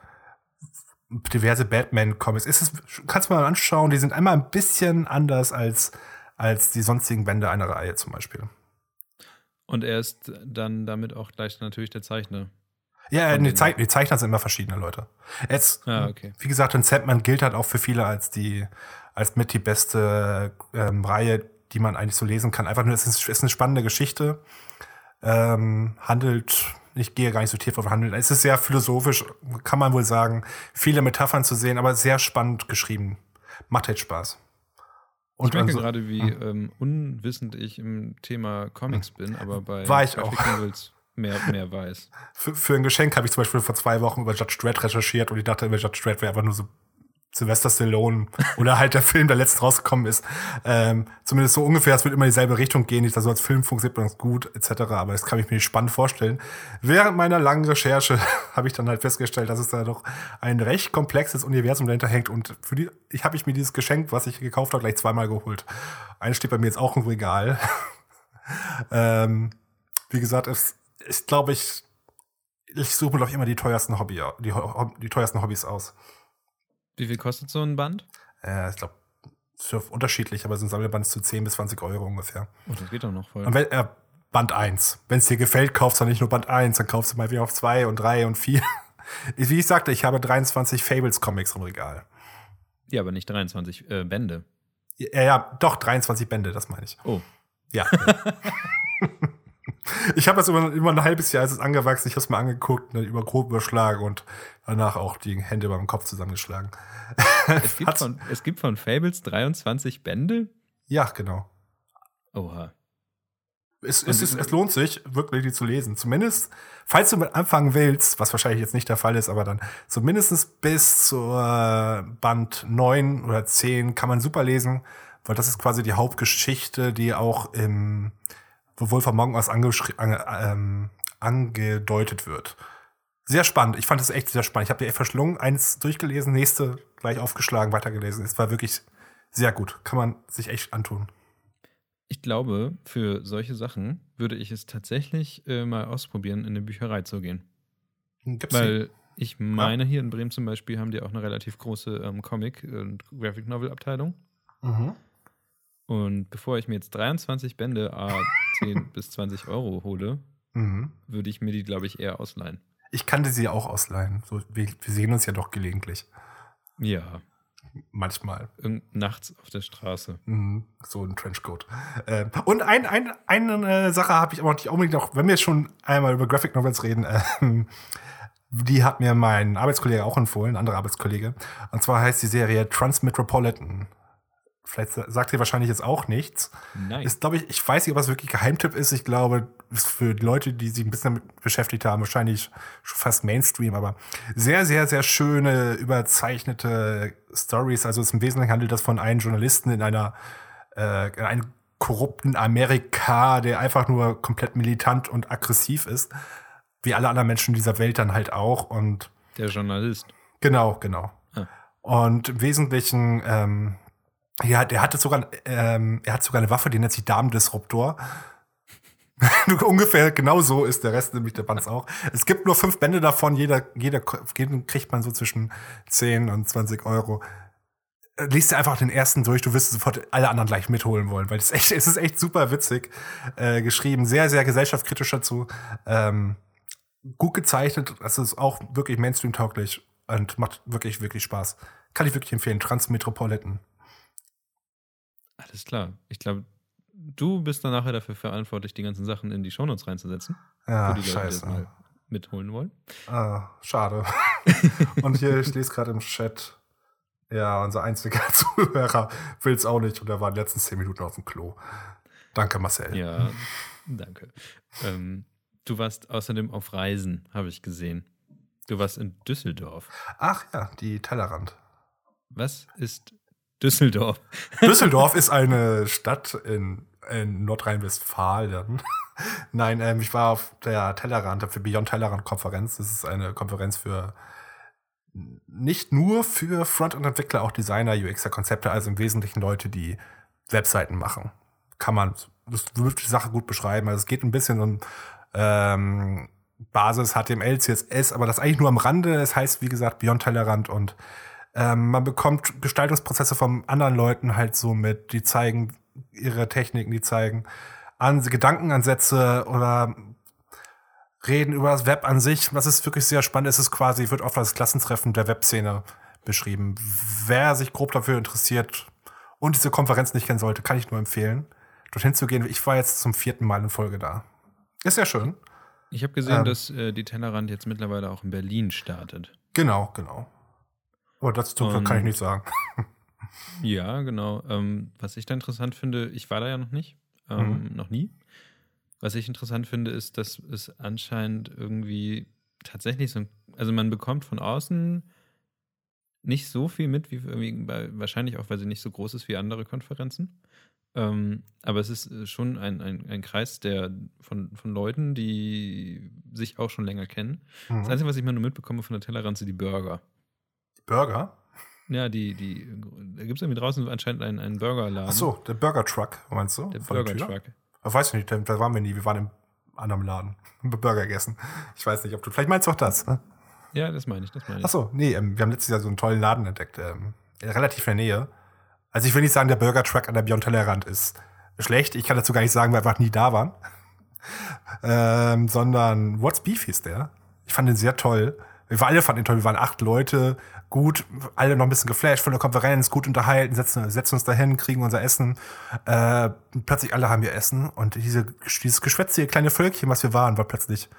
diverse Batman-Comics. Ist es, kannst du mal anschauen, die sind einmal ein bisschen anders als, als die sonstigen Bände einer Reihe zum Beispiel. Und er ist dann damit auch gleich natürlich der Zeichner. Ja, die, den- Zei die Zeichner sind immer verschiedene Leute. Jetzt, Ah, okay. wie gesagt, und Sandman gilt halt auch für viele als die, als mit die beste ähm, Reihe, die man eigentlich so lesen kann. Einfach nur, es ist, ist eine spannende Geschichte. Ähm, handelt, ich gehe gar nicht so tief auf Handeln. Es ist sehr philosophisch, kann man wohl sagen. Viele Metaphern zu sehen, aber sehr spannend geschrieben. Macht halt Spaß. Ich merke also- gerade, wie ähm, unwissend ich im Thema Comics bin, aber bei War ich Graphic auch. Novels mehr, mehr weiß. Für, für ein Geschenk habe ich zum Beispiel vor zwei Wochen über Judge Dredd recherchiert und ich dachte, über Judge Dredd wäre einfach nur so Sylvester Stallone oder halt der Film, der letztens rausgekommen ist. Ähm, zumindest so ungefähr, es wird immer dieselbe Richtung gehen. Dass so als Film funktioniert ganz gut, etc. Aber das kann ich mir nicht spannend vorstellen. Während meiner langen Recherche habe ich dann halt festgestellt, dass es da doch ein recht komplexes Universum dahinter hängt. Und für die, ich habe ich mir dieses Geschenk, was ich gekauft habe, gleich zweimal geholt. Eines steht bei mir jetzt auch im Regal. ähm, wie gesagt, es ist, glaube ich, ich suche mir doch immer die teuersten Hobby, die, die teuersten Hobbys aus. Wie viel kostet so ein Band? Äh, ich glaube, unterschiedlich, aber so ein Sammelband ist zu 10 bis 20 Euro ungefähr. Oh, das geht doch noch voll. Wenn, äh, Band 1. Wenn es dir gefällt, kaufst du nicht nur Band 1, dann kaufst du mal wieder auf 2 und 3 und 4. Wie ich sagte, ich habe 23 Fables-Comics im Regal. Ja, aber nicht 23 äh, Bände. Ja, ja, doch, 23 Bände, das meine ich. Oh. Ja. Ich habe das immer, immer ein halbes Jahr, als es angewachsen, ich habe es mal angeguckt, dann über grob überschlagen und danach auch die Hände beim Kopf zusammengeschlagen. Es gibt, von, es gibt von Fables 23 Bände? Ja, genau. Oha. Es, es, es, es, lohnt sich, wirklich die zu lesen. Zumindest, falls du mit anfangen willst, was wahrscheinlich jetzt nicht der Fall ist, aber dann zumindest bis zur Band 9 oder 10 kann man super lesen, weil das ist quasi die Hauptgeschichte, die auch im wo Wolf Among Us ange ähm, angedeutet wird. Sehr spannend. Ich fand es echt sehr spannend. Ich habe die echt verschlungen, eins durchgelesen, nächste gleich aufgeschlagen, weitergelesen. Es war wirklich sehr gut. Kann man sich echt antun. Ich glaube, für solche Sachen würde ich es tatsächlich äh, mal ausprobieren, in eine Bücherei zu gehen. Gibt's Weil die? ich meine, ja. hier in Bremen zum Beispiel haben die auch eine relativ große ähm, Comic- und Graphic Novel-Abteilung. Mhm. Und bevor ich mir jetzt 23 Bände a 10 bis 20 Euro hole, mhm. würde ich mir die, glaube ich, eher ausleihen. Ich kannte sie auch ausleihen. So, wir, wir sehen uns ja doch gelegentlich. Ja. Manchmal. Irgend nachts auf der Straße. Mhm, so ein Trenchcoat. Äh, und ein, ein, eine Sache habe ich aber nicht unbedingt noch, wenn wir schon einmal über Graphic Novels reden, äh, die hat mir mein Arbeitskollege auch empfohlen, ein anderer Arbeitskollege. Und zwar heißt die Serie Transmetropolitan vielleicht sagt ihr wahrscheinlich jetzt auch nichts. Nein. Ist, glaube ich, ich weiß nicht, ob das wirklich Geheimtipp ist. Ich glaube, ist für die Leute, die sich ein bisschen damit beschäftigt haben, wahrscheinlich schon fast Mainstream, aber sehr, sehr, sehr schöne, überzeichnete Stories. Also es im Wesentlichen handelt das von einem Journalisten in einer, äh, in einem korrupten Amerika, der einfach nur komplett militant und aggressiv ist. Wie alle anderen Menschen dieser Welt dann halt auch. Und der Journalist. Genau, genau. Ah. Und im Wesentlichen ähm, ja, der hatte sogar, ähm, er hat sogar eine Waffe, die nennt sich Damendisruptor. Ungefähr genau so ist der Rest nämlich der Bands auch. Es gibt nur fünf Bände davon, jeder, jeder, jeden kriegt man so zwischen 10 und 20 Euro. Äh, liest dir einfach den ersten durch, du wirst sofort alle anderen gleich mitholen wollen, weil es echt, es ist echt super witzig äh, geschrieben, sehr, sehr gesellschaftskritisch dazu. Ähm, gut gezeichnet, das ist auch wirklich Mainstream-tauglich und macht wirklich, wirklich Spaß. Kann ich wirklich empfehlen. Transmetropolitan. Alles klar. Ich glaube, du bist dann nachher dafür verantwortlich, die ganzen Sachen in die Shownotes reinzusetzen. Ja, die Leute, scheiße. mal mitholen wollen. Ah, schade. und hier, ich lese gerade im Chat, ja, unser einziger Zuhörer will es auch nicht und er war in den letzten zehn Minuten auf dem Klo. Danke, Marcel. Ja, danke. Ähm, du warst außerdem auf Reisen, habe ich gesehen. Du warst in Düsseldorf. Ach ja, die Tellerrand. Was ist Düsseldorf. Düsseldorf ist eine Stadt in, in Nordrhein-Westfalen. Nein, ähm, ich war auf der Tellerrand, für Beyond Tellerrand Konferenz. Das ist eine Konferenz für nicht nur für Frontend-Entwickler, auch Designer, UXer-Konzepte, also im Wesentlichen Leute, die Webseiten machen. Kann man, das würde die Sache gut beschreiben. Also es geht ein bisschen um ähm, Basis, HTML, CSS, aber das eigentlich nur am Rande. Es heißt, wie gesagt, Beyond Tellerrand und ähm, man bekommt Gestaltungsprozesse von anderen Leuten halt so mit, die zeigen ihre Techniken, die zeigen an Gedankenansätze oder reden über das Web an sich. Was ist wirklich sehr spannend ist, ist quasi, wird oft als Klassentreffen der Webszene beschrieben. Wer sich grob dafür interessiert und diese Konferenz nicht kennen sollte, kann ich nur empfehlen, dorthin zu gehen. Ich war jetzt zum vierten Mal in Folge da. Ist sehr schön. Ich habe gesehen, ähm, dass äh, die Tellerrand jetzt mittlerweile auch in Berlin startet. Genau, genau. Aber dazu um, kann ich nicht sagen. ja, genau. Ähm, was ich da interessant finde, ich war da ja noch nicht, ähm, mhm. noch nie. Was ich interessant finde, ist, dass es anscheinend irgendwie tatsächlich so, also man bekommt von außen nicht so viel mit, wie, wahrscheinlich auch, weil sie nicht so groß ist wie andere Konferenzen. Ähm, aber es ist äh, schon ein, ein, ein Kreis der, von, von Leuten, die sich auch schon länger kennen. Mhm. Das Einzige, was ich mal nur mitbekomme von der Tellerrand, sind die Burger. Burger? Ja, die, die, da gibt es irgendwie draußen anscheinend einen, einen Burgerladen. Ach so, der Burger Truck, meinst du? Der der Burger Tür? Truck. Ich weiß nicht, da da waren wir nie. Wir waren im anderen Laden. Haben Burger gegessen. Ich weiß nicht, ob du. Vielleicht meinst du auch das. Ne? Ja, das meine ich, das meine ich. Ach so, nee, ähm, wir haben letztes Jahr so einen tollen Laden entdeckt. Ähm, relativ in der Nähe. Also ich will nicht sagen, der Burger Truck an der Beyond Tellerrand ist schlecht. Ich kann dazu gar nicht sagen, weil wir einfach nie da waren. ähm, sondern What's Beef hieß der. Ich fand den sehr toll. Wir waren alle fanden toll. Wir waren acht Leute, gut, alle noch ein bisschen geflasht von der Konferenz, gut unterhalten, setzen, setzen uns dahin, kriegen unser Essen. Äh, plötzlich alle haben ihr Essen und diese, dieses geschwätzige kleine Völkchen, was wir waren, war plötzlich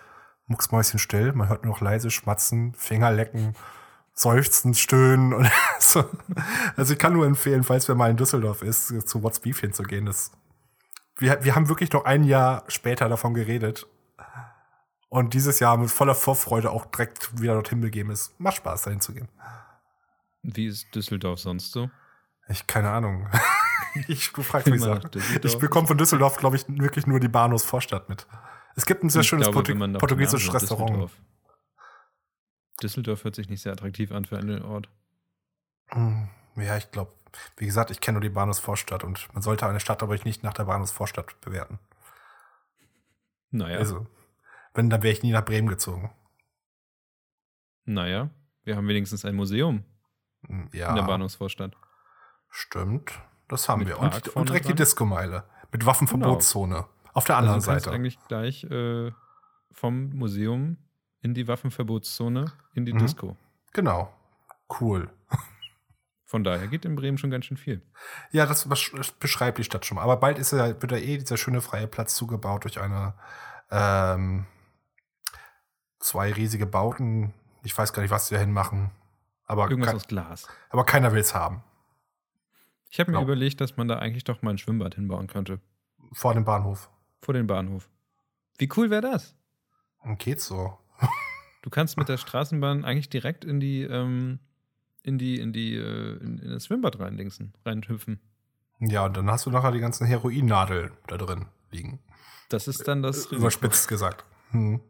mucksmäuschenstill. Man hört nur noch leise Schmatzen, Finger lecken, Seufzen, Stöhnen und so. Also ich kann nur empfehlen, falls wir mal in Düsseldorf ist, zu What's Beef hinzugehen. Das, wir, wir haben wirklich noch ein Jahr später davon geredet. Und dieses Jahr mit voller Vorfreude auch direkt wieder dorthin begeben ist. Macht Spaß, dahin zu gehen. Wie ist Düsseldorf sonst so? Ich, keine Ahnung. ich, du fragst mich so. Ich bekomme von Düsseldorf, glaube ich, wirklich nur die Bahnhofsvorstadt mit. Es gibt ein sehr Ich schönes glaube, Portu portugiesisches Restaurant. Düsseldorf. Düsseldorf hört sich nicht sehr attraktiv an für einen Ort. Hm, Ja, ich glaube, wie gesagt, ich kenne nur die Bahnhofsvorstadt und man sollte eine Stadt aber nicht nach der Bahnhofsvorstadt bewerten. Naja, Also, wenn, dann wäre ich nie nach Bremen gezogen. naja, wir haben wenigstens ein Museum Hm, Ja, in der Bahnhofsvorstadt. stimmt. Das haben Mit wir. Park Und, und direkt die dran? Disco-Meile. Mit Waffenverbotszone. Auf der anderen also Seite. eigentlich gleich äh, vom Museum in die Waffenverbotszone in die Mhm. Disco. Genau. Cool. Von daher geht in Bremen schon ganz schön viel. Ja, das beschreibt die Stadt schon. mal. Aber bald ist ja, wird ja eh dieser schöne freie Platz zugebaut durch eine ähm, zwei riesige Bauten. Ich weiß gar nicht, was sie dahin machen. Aber, Irgendwas kein, aus Glas. aber keiner will es haben. Ich habe mir Genau. überlegt, dass man da eigentlich doch mal ein Schwimmbad hinbauen könnte. Vor dem Bahnhof. Vor den Bahnhof. Wie cool wäre das? Und geht's so. Du kannst mit der Straßenbahn eigentlich direkt in die, ähm, in die, in die, äh, in, in das Schwimmbad reindingsen, reinhüpfen. Ja, und dann hast du nachher die ganzen Heroinnadeln da drin liegen. Das ist dann das Risiko. Überspitzt gesagt. Hm.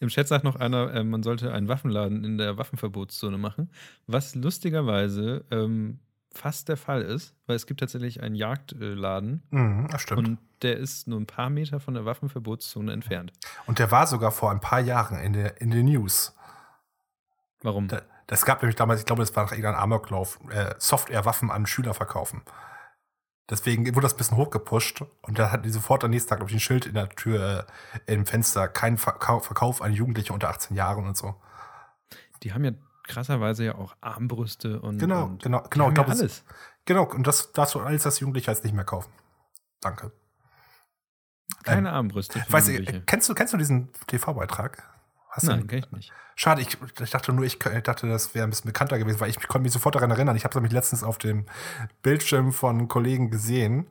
Im Chat sagt noch einer, äh, man sollte einen Waffenladen in der Waffenverbotszone machen, was lustigerweise ähm, fast der Fall ist, weil es gibt tatsächlich einen Jagdladen Mhm, und der ist nur ein paar Meter von der Waffenverbotszone entfernt. Und der war sogar vor ein paar Jahren in der, in den News. Warum? Da, das gab nämlich damals, ich glaube, das war nach irgendeinem Amoklauf, äh, Software-Waffen an Schüler verkaufen. Deswegen wurde das ein bisschen hochgepusht und da hatten die sofort am nächsten Tag, glaube ich, ein Schild in der Tür, äh, im Fenster, kein Verkauf, Verkauf an Jugendliche unter 18 Jahren und so. Die haben ja krasserweise ja auch Armbrüste und, Genau, und genau, genau, ich glaub, ja es- alles. Genau, und das darfst du alles als Jugendlicher jetzt nicht mehr kaufen. Danke. Keine Armbrüste. für Weißt du, Jugendliche. äh, kennst du, kennst du diesen TV-Beitrag? Hast Nein, ihn- kenn ich nicht. Schade, ich, ich dachte nur, ich, ich dachte, das wäre ein bisschen bekannter gewesen, weil ich konnte mich sofort daran erinnern. Ich habe es nämlich letztens auf dem Bildschirm von Kollegen gesehen.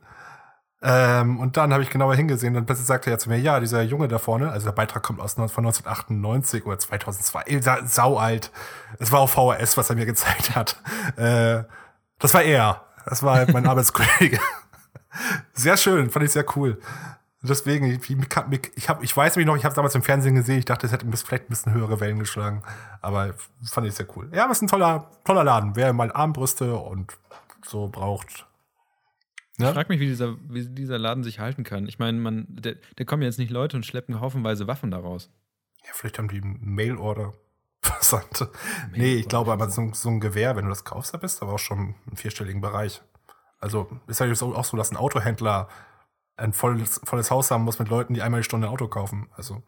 Ähm, und dann habe ich genauer hingesehen und plötzlich sagte er zu mir, ja, dieser Junge da vorne, also der Beitrag kommt aus von 1998 oder 2002, ey, sa- sau alt. Es war auf VHS, was er mir gezeigt hat. Äh, das war er. Das war mein Arbeitskollege. Sehr schön, fand ich sehr cool. Deswegen, ich, ich, ich, hab, ich weiß mich noch, ich habe damals im Fernsehen gesehen, ich dachte, es hätte vielleicht ein bisschen höhere Wellen geschlagen. Aber fand ich sehr cool. Ja, aber es ist ein toller, toller Laden. Wer mal Armbrüste und so braucht. Ich Ja? frage mich, wie dieser, wie dieser Laden sich halten kann. Ich meine, man, der, der kommen jetzt nicht Leute und schleppen haufenweise Waffen daraus. Ja, vielleicht haben die Mail-Order versandt. Nee, ich glaube aber so, so ein Gewehr, wenn du das kaufst, da bist du aber auch schon im vierstelligen Bereich. Also ist ja jetzt auch so, dass ein Autohändler ein volles, volles Haus haben muss mit Leuten, die einmal die Stunde ein Auto kaufen. Also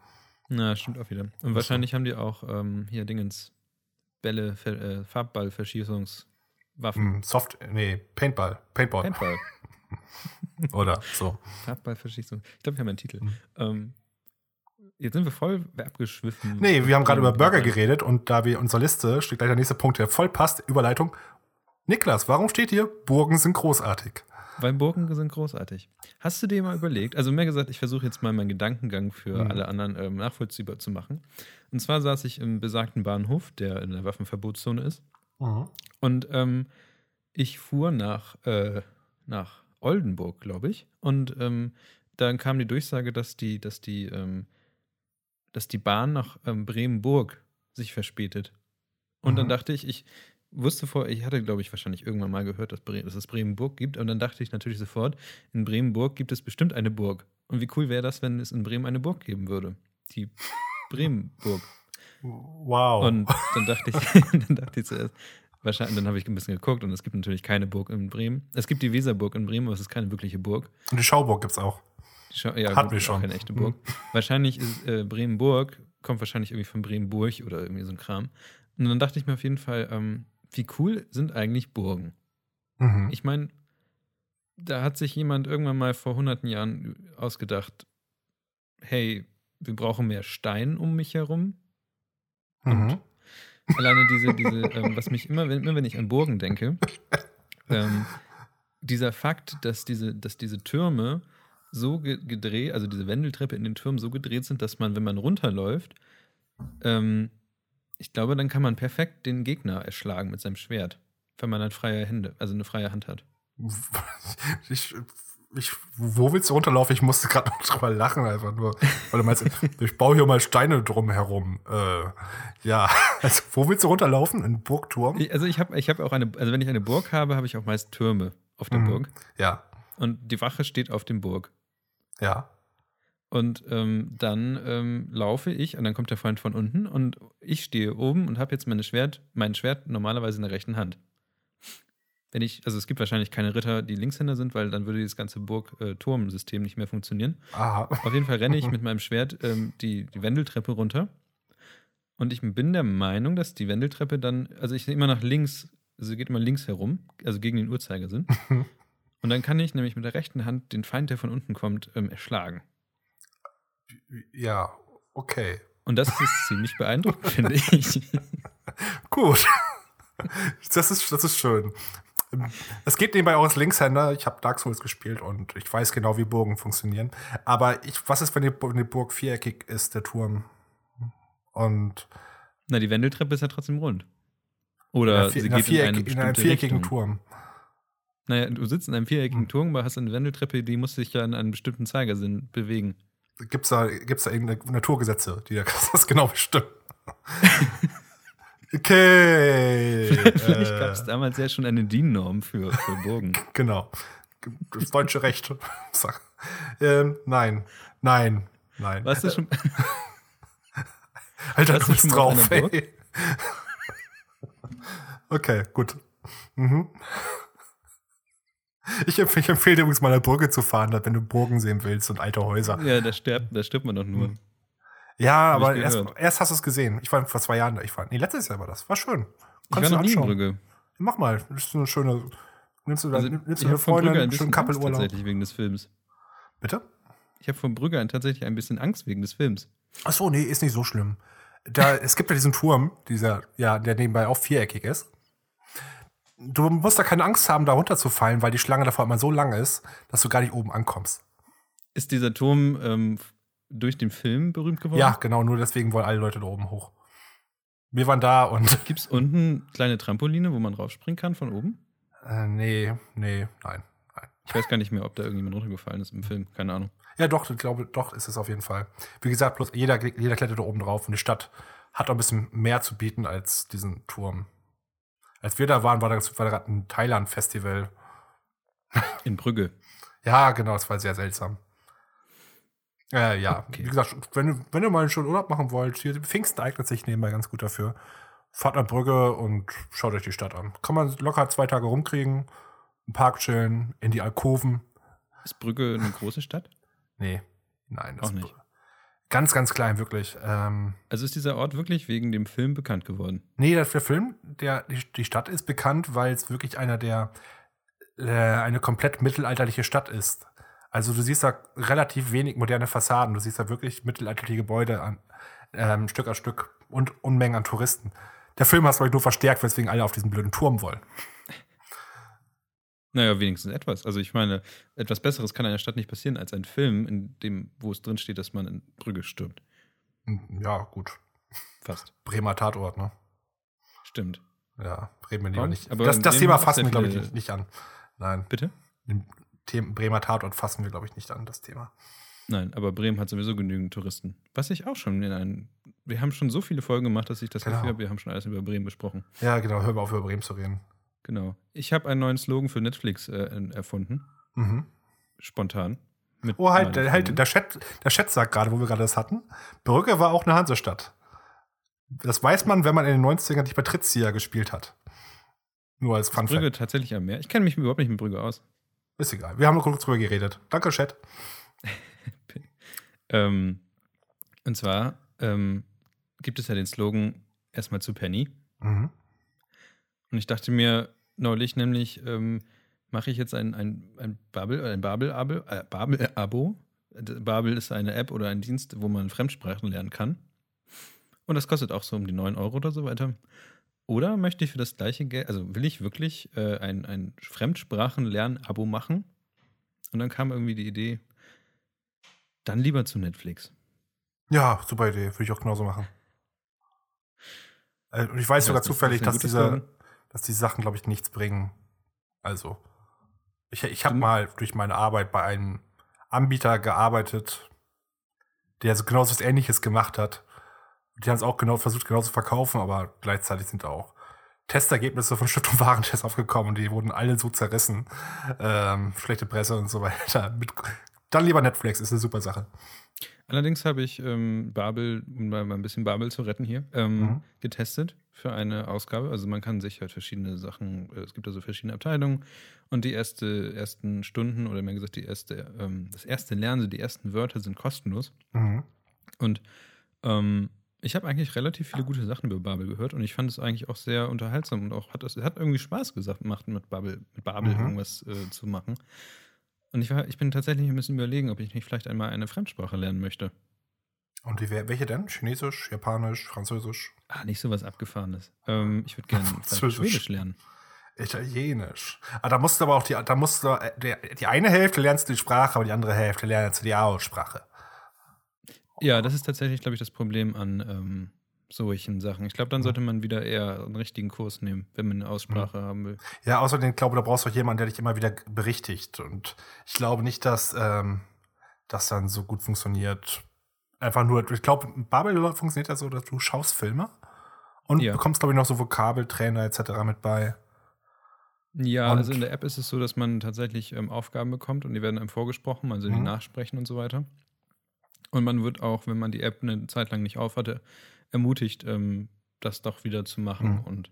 Na, stimmt auch wieder. Und wahrscheinlich haben die auch ähm, hier Dingens Bälle, äh, Farbballverschießungswaffen. mh, Soft, nee, Paintball, Paintball Paintball. oder so. Farbballverschießung. Ich glaube, wir haben einen Titel. Mhm. Ähm, jetzt sind wir voll abgeschwiffen. Nee, wir haben gerade über Burger geredet. und da wir in unserer Liste steht gleich der nächste Punkt, der voll passt, Überleitung. Niklas, warum steht hier, Burgen sind großartig? Weil Burgen sind großartig. Hast du dir mal überlegt, also mehr gesagt, ich versuche jetzt mal meinen Gedankengang für Mhm. alle anderen ähm, nachvollziehbar zu machen. Und zwar saß ich im besagten Bahnhof, der in der Waffenverbotszone ist. Und Und ähm, ich fuhr nach, äh, nach Oldenburg, glaube ich. Und ähm, dann kam die Durchsage, dass die, dass die, ähm, dass die Bahn nach ähm, Bremenburg sich verspätet. Und Mhm. dann dachte ich, ich wusste vor, ich hatte, glaube ich, wahrscheinlich irgendwann mal gehört, dass, Bre dass es Bremenburg gibt. Und dann dachte ich natürlich sofort, in Bremenburg gibt es bestimmt eine Burg. Und wie cool wäre das, wenn es in Bremen eine Burg geben würde? Die Bremenburg. Wow. Und dann dachte ich, dann dachte ich zuerst, wahrscheinlich, dann habe ich ein bisschen geguckt und es gibt natürlich keine Burg in Bremen. Es gibt die Weserburg in Bremen, aber es ist keine wirkliche Burg. Und die Schauburg gibt's auch. Die Schau- ja, Hatten wir schon. Auch keine echte Burg. Wahrscheinlich ist äh, Bremenburg, kommt wahrscheinlich irgendwie von Bremenburg oder irgendwie so ein Kram. Und dann dachte ich mir auf jeden Fall, ähm, wie cool sind eigentlich Burgen? Mhm. Ich meine, da hat sich jemand irgendwann mal vor hunderten Jahren ausgedacht, hey, wir brauchen mehr Stein um mich herum. Mhm. Alleine diese, diese, ähm, was mich immer, wenn, immer wenn ich an Burgen denke, ähm, dieser Fakt, dass diese, dass diese Türme so ge gedreht, also diese Wendeltreppe in den Türmen so gedreht sind, dass man, wenn man runterläuft, ähm, ich glaube, dann kann man perfekt den Gegner erschlagen mit seinem Schwert, wenn man dann freie Hände, also eine freie Hand hat. Ich, ich, wo willst du runterlaufen? Ich musste gerade noch drüber lachen, einfach nur. Weil du meinst, ich baue hier mal Steine drum herum. Äh, ja, also wo willst du runterlaufen? In Burgturm? Ich, also ich habe ich hab auch eine, also wenn ich eine Burg habe, habe ich auch meist Türme auf der Mhm. Burg Ja, und die Wache steht auf dem Burg. ja. Und ähm, dann ähm, laufe ich und dann kommt der Freund von unten und ich stehe oben und habe jetzt meine Schwert, mein Schwert normalerweise in der rechten Hand. Wenn ich, also es gibt wahrscheinlich keine Ritter, die Linkshänder sind, weil dann würde dieses ganze Burg-Turm-System nicht mehr funktionieren. Aha. Auf jeden Fall renne ich mit meinem Schwert ähm, die, die Wendeltreppe runter. Und ich bin der Meinung, dass die Wendeltreppe dann, also ich immer nach links, also geht immer links herum, also gegen den Uhrzeigersinn. Und dann kann ich nämlich mit der rechten Hand den Feind, der von unten kommt, ähm, erschlagen. Ja, okay. Und das ist ziemlich beeindruckend, finde ich. Gut. Das ist, das ist schön. Es geht nebenbei auch als Linkshänder. Ich habe Dark Souls gespielt und ich weiß genau, wie Burgen funktionieren. Aber ich, was ist, wenn die, wenn die Burg viereckig ist, der Turm? Und Na, die Wendeltreppe ist ja trotzdem rund. Oder vier, in einer, geht in in einem viereckigen Richtung. Turm. Naja, du sitzt in einem viereckigen Hm. Turm, aber hast eine Wendeltreppe, die muss sich ja in einem bestimmten Zeigersinn bewegen. Gibt's da, gibt's da irgendeine Naturgesetze, die das genau bestimmen? Okay. Vielleicht äh, gab es damals ja schon eine DIN-Norm für, für Burgen. Genau. Das deutsche Recht. Ähm, nein. Nein. Nein. Warst du schon, Alter, warst du du bist auf drauf, ey. Okay, gut. Mhm. Ich, empf ich empfehle dir übrigens mal eine Brücke zu fahren, wenn du Burgen sehen willst und alte Häuser. ja, da stirbt, da stirbt man doch nur. Hm. Ja, Hab aber erst, erst hast du es gesehen. Ich war vor zwei Jahren da. Ich war, nee, letztes Jahr war das. War schön. Ich war noch nie. Brügge. Mach mal. Das ist eine schöne. Nimmst du, da, Also, nimmst du eine Freundin, ein einen bisschen schönen Kappelurlaub? tatsächlich wegen des Films. Bitte? Ich habe von Brügge tatsächlich ein bisschen Angst wegen des Films. Ach so, nee, ist nicht so schlimm. Da, es gibt ja diesen Turm, dieser, ja, der nebenbei auch viereckig ist. Du musst da keine Angst haben, da runterzufallen, weil die Schlange davor immer so lang ist, dass du gar nicht oben ankommst. Ist dieser Turm ähm, durch den Film berühmt geworden? Ja, genau, nur deswegen wollen alle Leute da oben hoch. Wir waren da und. Gibt es unten kleine Trampoline, wo man raufspringen kann von oben? Äh, nee, nee, nein, nein. Ich weiß gar nicht mehr, ob da irgendjemand runtergefallen ist im Film. Keine Ahnung. Ja, doch, ich glaube, doch ist es auf jeden Fall. Wie gesagt, bloß jeder, jeder klettert da oben drauf und die Stadt hat auch ein bisschen mehr zu bieten als diesen Turm. Als wir da waren, war da, war gerade ein Thailand-Festival. In Brügge. Ja, genau, das war sehr seltsam. Äh, ja, Okay. wie gesagt, wenn, wenn ihr mal einen schönen Urlaub machen wollt, hier Pfingsten eignet sich nebenbei ganz gut dafür. Fahrt nach Brügge und schaut euch die Stadt an. Kann man locker zwei Tage rumkriegen, im Park chillen, in die Alkoven. Ist Brügge eine große Stadt? Nee, nein. Auch nicht. Ganz, ganz klein, wirklich. Ähm, Also ist dieser Ort wirklich wegen dem Film bekannt geworden? Nee, der, der Film, der, die, die Stadt ist bekannt, weil es wirklich einer der, äh, eine komplett mittelalterliche Stadt ist. Also du siehst da relativ wenig moderne Fassaden. Du siehst da wirklich mittelalterliche Gebäude an, ähm, Stück an Stück und Unmengen an Touristen. Der Film hat es, glaube ich, nur verstärkt, weswegen alle auf diesen blöden Turm wollen. Naja, wenigstens etwas. Also ich meine, etwas Besseres kann einer Stadt nicht passieren als ein Film, in dem, wo es drin steht, dass man in Brügge stirbt. Hm, Ja, gut. Fast. Bremer Tatort, ne? Stimmt. Ja, reden wir lieber Warum? nicht. Aber das das Thema fassen wir, glaube ich, nicht, an. Nein, Bitte? den Bremer Tatort fassen wir, glaube ich, nicht an, das Thema. Nein, aber Bremen hat sowieso genügend Touristen. Was ich auch schon in einem. Wir haben schon so viele Folgen gemacht, dass ich das Genau. Gefühl habe, wir haben schon alles über Bremen besprochen. Ja, genau, hör mal auf, über Bremen zu reden. Genau. Ich habe einen neuen Slogan für Netflix äh, erfunden. Mhm. Spontan. Oh, halt, halt der, Chat, der Chat sagt gerade, wo wir gerade das hatten, Brügge war auch eine Hansestadt. Das weiß man, wenn man in den 90ern die Patrizia gespielt hat. Nur als Fun Brügge tatsächlich am Meer. Ich kenne mich überhaupt nicht mit Brügge aus. Ist egal. Wir haben nur kurz drüber geredet. Danke, Chat. Ähm, und zwar ähm, gibt es ja den Slogan erstmal zu Penny. Mhm. Und ich dachte mir neulich nämlich, ähm, mache ich jetzt ein, ein, ein Babel, ein Babel-Abo. Äh, Babel-Abo. Babel ist eine App oder ein Dienst, wo man Fremdsprachen lernen kann. Und das kostet auch so um die 9 Euro oder so weiter. Oder möchte ich für das gleiche Geld, also will ich wirklich äh, ein, ein Fremdsprachenlern-Abo machen? Und dann kam irgendwie die Idee, dann lieber zu Netflix. Ja, super Idee. Würde ich auch genauso machen. Äh, Und ich weiß Ich sogar zufällig, dass guter diese, Slogan? Dass die Sachen, glaube ich, nichts bringen. Also, ich, ich habe mal durch meine Arbeit bei einem Anbieter gearbeitet, der so genau was Ähnliches gemacht hat. Die haben es auch genau versucht, genau zu verkaufen, aber gleichzeitig sind auch Testergebnisse von Stiftung Warentest aufgekommen und die wurden alle so zerrissen. Ähm, schlechte Presse und so weiter. Dann lieber Netflix, ist eine super Sache. Allerdings habe ich ähm, Babel, um mal mal ein bisschen Babel zu retten hier, ähm, Mhm. getestet für eine Ausgabe. Also man kann sich halt verschiedene Sachen, äh, es gibt also verschiedene Abteilungen und die erste, ersten Stunden oder mehr gesagt die erste, ähm, das erste Lernen, so die ersten Wörter sind kostenlos. Mhm. Und ähm, ich habe eigentlich relativ viele gute Sachen über Babel gehört und ich fand es eigentlich auch sehr unterhaltsam und auch hat es hat irgendwie Spaß gesagt, gemacht mit Babel, mit Babel Mhm. irgendwas äh, zu machen. Und ich, war, ich bin tatsächlich ein bisschen überlegen, ob ich nicht vielleicht einmal eine Fremdsprache lernen möchte. Und wie, welche denn? Chinesisch, Japanisch, Französisch, Ah, nicht so was Abgefahrenes. Ähm, ich würde gerne. Schwedisch lernen. Italienisch. Ah, da musst du aber auch die, da musst du, äh, der, die eine Hälfte lernst du die Sprache, aber die andere Hälfte lernst du die Aussprache. Ja, das ist tatsächlich, glaube ich, das Problem an ähm, solchen Sachen. Ich glaube, dann sollte man wieder eher einen richtigen Kurs nehmen, wenn man eine Aussprache haben will. Ja, außerdem ich glaube, da brauchst du auch jemanden, der dich immer wieder berichtigt. Und ich glaube nicht, dass ähm, das dann so gut funktioniert. Einfach nur, ich glaube, Babel funktioniert ja so, dass du schaust Filme und Ja. bekommst, glaube ich, noch so Vokabeltrainer etc. mit bei. Ja, Und- also in der App ist es so, dass man tatsächlich ähm, Aufgaben bekommt und die werden einem vorgesprochen, also die Mhm. nachsprechen und so weiter. Und man wird auch, wenn man die App eine Zeit lang nicht aufhatte, ermutigt, ähm, das doch wieder zu machen. Mhm. Und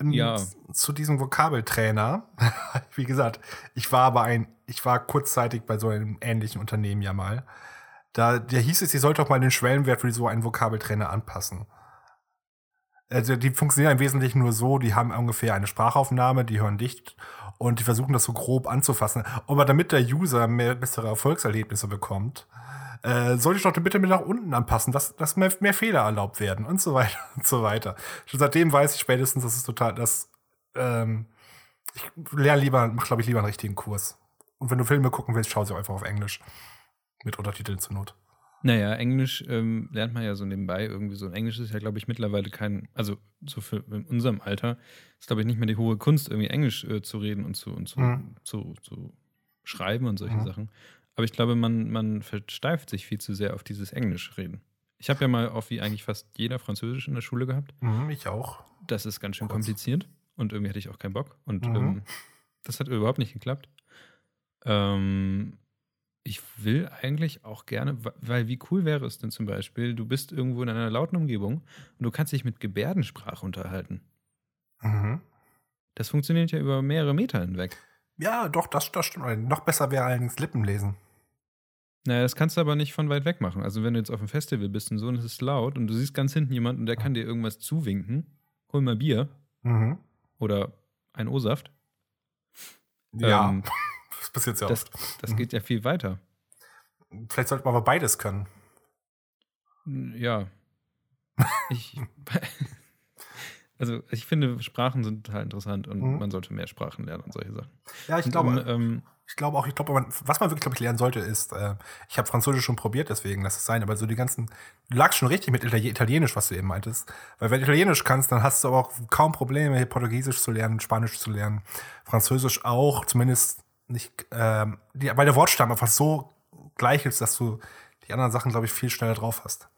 Ähm, Ja. Zu diesem Vokabeltrainer, wie gesagt, ich war aber ein, ich war kurzzeitig bei so einem ähnlichen Unternehmen ja mal. Da, der hieß es, sie sollte auch mal den Schwellenwert für so einen Vokabeltrainer anpassen. Also die funktionieren im Wesentlichen nur so, die haben ungefähr eine Sprachaufnahme, die hören dicht und die versuchen das so grob anzufassen. Aber damit der User mehr bessere Erfolgserlebnisse bekommt, äh, sollte ich doch bitte mit nach unten anpassen, dass, dass mehr, mehr Fehler erlaubt werden und so weiter und so weiter. Schon seitdem weiß ich spätestens, dass es total, dass ähm, ich lerne lieber, mach glaube ich lieber einen richtigen Kurs. Und wenn du Filme gucken willst, schau sie einfach auf Englisch. Mit Untertiteln zur Not. naja, Englisch ähm, lernt man ja so nebenbei irgendwie so. Und Englisch ist ja, glaube ich, mittlerweile kein, also so für in unserem Alter ist, glaube ich, nicht mehr die hohe Kunst, irgendwie Englisch äh, zu reden und zu, und zu, Mhm. zu, zu schreiben und solche Mhm. Sachen. Aber ich glaube, man, man versteift sich viel zu sehr auf dieses Englisch-Reden. Ich habe ja mal auf wie eigentlich fast jeder Französisch in der Schule gehabt. Mhm, ich auch. Das ist ganz schön Kurz. kompliziert und irgendwie hatte ich auch keinen Bock. Und Mhm. ähm, das hat überhaupt nicht geklappt. Ähm, ich will eigentlich auch gerne, weil wie cool wäre es denn zum Beispiel, du bist irgendwo in einer lauten Umgebung und du kannst dich mit Gebärdensprache unterhalten. Mhm. Das funktioniert ja über mehrere Meter hinweg. Ja, doch, das, das stimmt. Noch besser wäre allerdings Lippen lesen. Naja, das kannst du aber nicht von weit weg machen. Also wenn du jetzt auf einem Festival bist und so und es ist laut und du siehst ganz hinten jemanden und der kann dir irgendwas zuwinken, hol mal Bier Mhm. oder ein O-Saft. Ja, Ähm, das passiert sehr das, oft. das Mhm. geht ja viel weiter. Vielleicht sollte man aber beides können. Ja. Ich, also ich finde, Sprachen sind total interessant und Mhm. man sollte mehr Sprachen lernen und solche Sachen. Ja, ich Und glaube. um, ähm, Ich glaube auch, ich glaube, man, was man wirklich, glaube ich, lernen sollte, ist, äh, ich habe Französisch schon probiert, deswegen lass es sein, aber so die ganzen, du lagst schon richtig mit Itali Italienisch, was du eben meintest. Weil wenn du Italienisch kannst, dann hast du aber auch kaum Probleme, Portugiesisch zu lernen, Spanisch zu lernen, Französisch auch, zumindest nicht, ähm, die, weil der Wortstamm einfach so gleich ist, dass du die anderen Sachen, glaube ich, viel schneller drauf hast.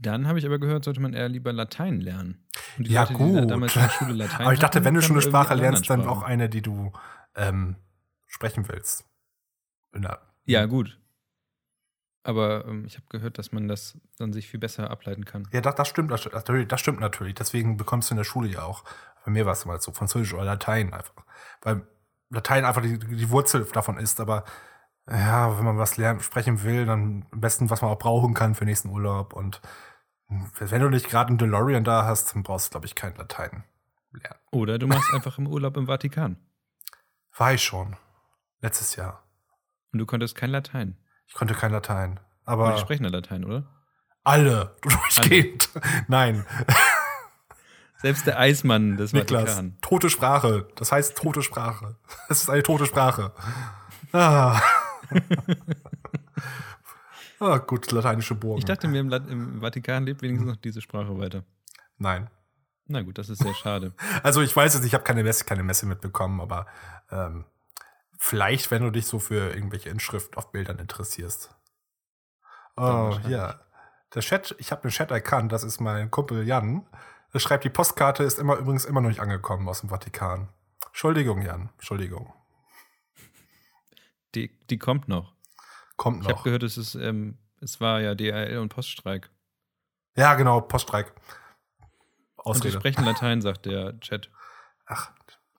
Dann habe ich aber gehört, sollte man eher lieber Latein lernen. Ja, Leute, gut. damals in der Schule Latein Aber ich dachte, hatten, wenn du schon eine Sprache lernst, dann auch eine, die du ähm, sprechen willst. Der, Ja, gut. Aber ähm, ich habe gehört, dass man das dann sich viel besser ableiten kann. ja das, das stimmt das, natürlich, das stimmt natürlich. Deswegen bekommst du in der Schule ja auch. Bei mir war es mal so, Französisch oder Latein einfach. Weil Latein einfach die, die Wurzel davon ist, aber ja, wenn man was lernen, sprechen will, dann am besten, was man auch brauchen kann für den nächsten Urlaub. Und wenn du nicht gerade einen DeLorean da hast, dann brauchst du, glaube ich, kein Latein lernen. Oder du machst einfach im Urlaub im Vatikan. War ich schon. Letztes Jahr. Und du konntest kein Latein. Ich konnte kein Latein. Aber Aber die sprechen ja Latein, oder? alle durchgehend. Nein. Selbst der Eismann des Niklas, Vatikan. tote Sprache. Das heißt tote Sprache. Es ist eine tote Sprache. Ah. ah, gut, lateinische Burgen. Ich dachte mir, im, im Vatikan lebt wenigstens noch diese Sprache weiter. Nein. Na gut, das ist sehr schade. Also ich weiß es, ich habe keine Messe, keine Messe mitbekommen, aber ähm, vielleicht, wenn du dich so für irgendwelche Inschrift auf Bildern interessierst. Oh, ja. Der Chat, ich habe den Chat erkannt, das ist mein Kumpel Jan. Er schreibt, die Postkarte ist immer übrigens immer noch nicht angekommen aus dem Vatikan. Entschuldigung, Jan. Entschuldigung. Die, die kommt noch. Kommt Ich habe noch. gehört, es ist, ähm, es war ja DRL und Poststreik. Ja, genau, Poststreik. Und die Ausrede. sprechen Latein, sagt der Chat. Ach,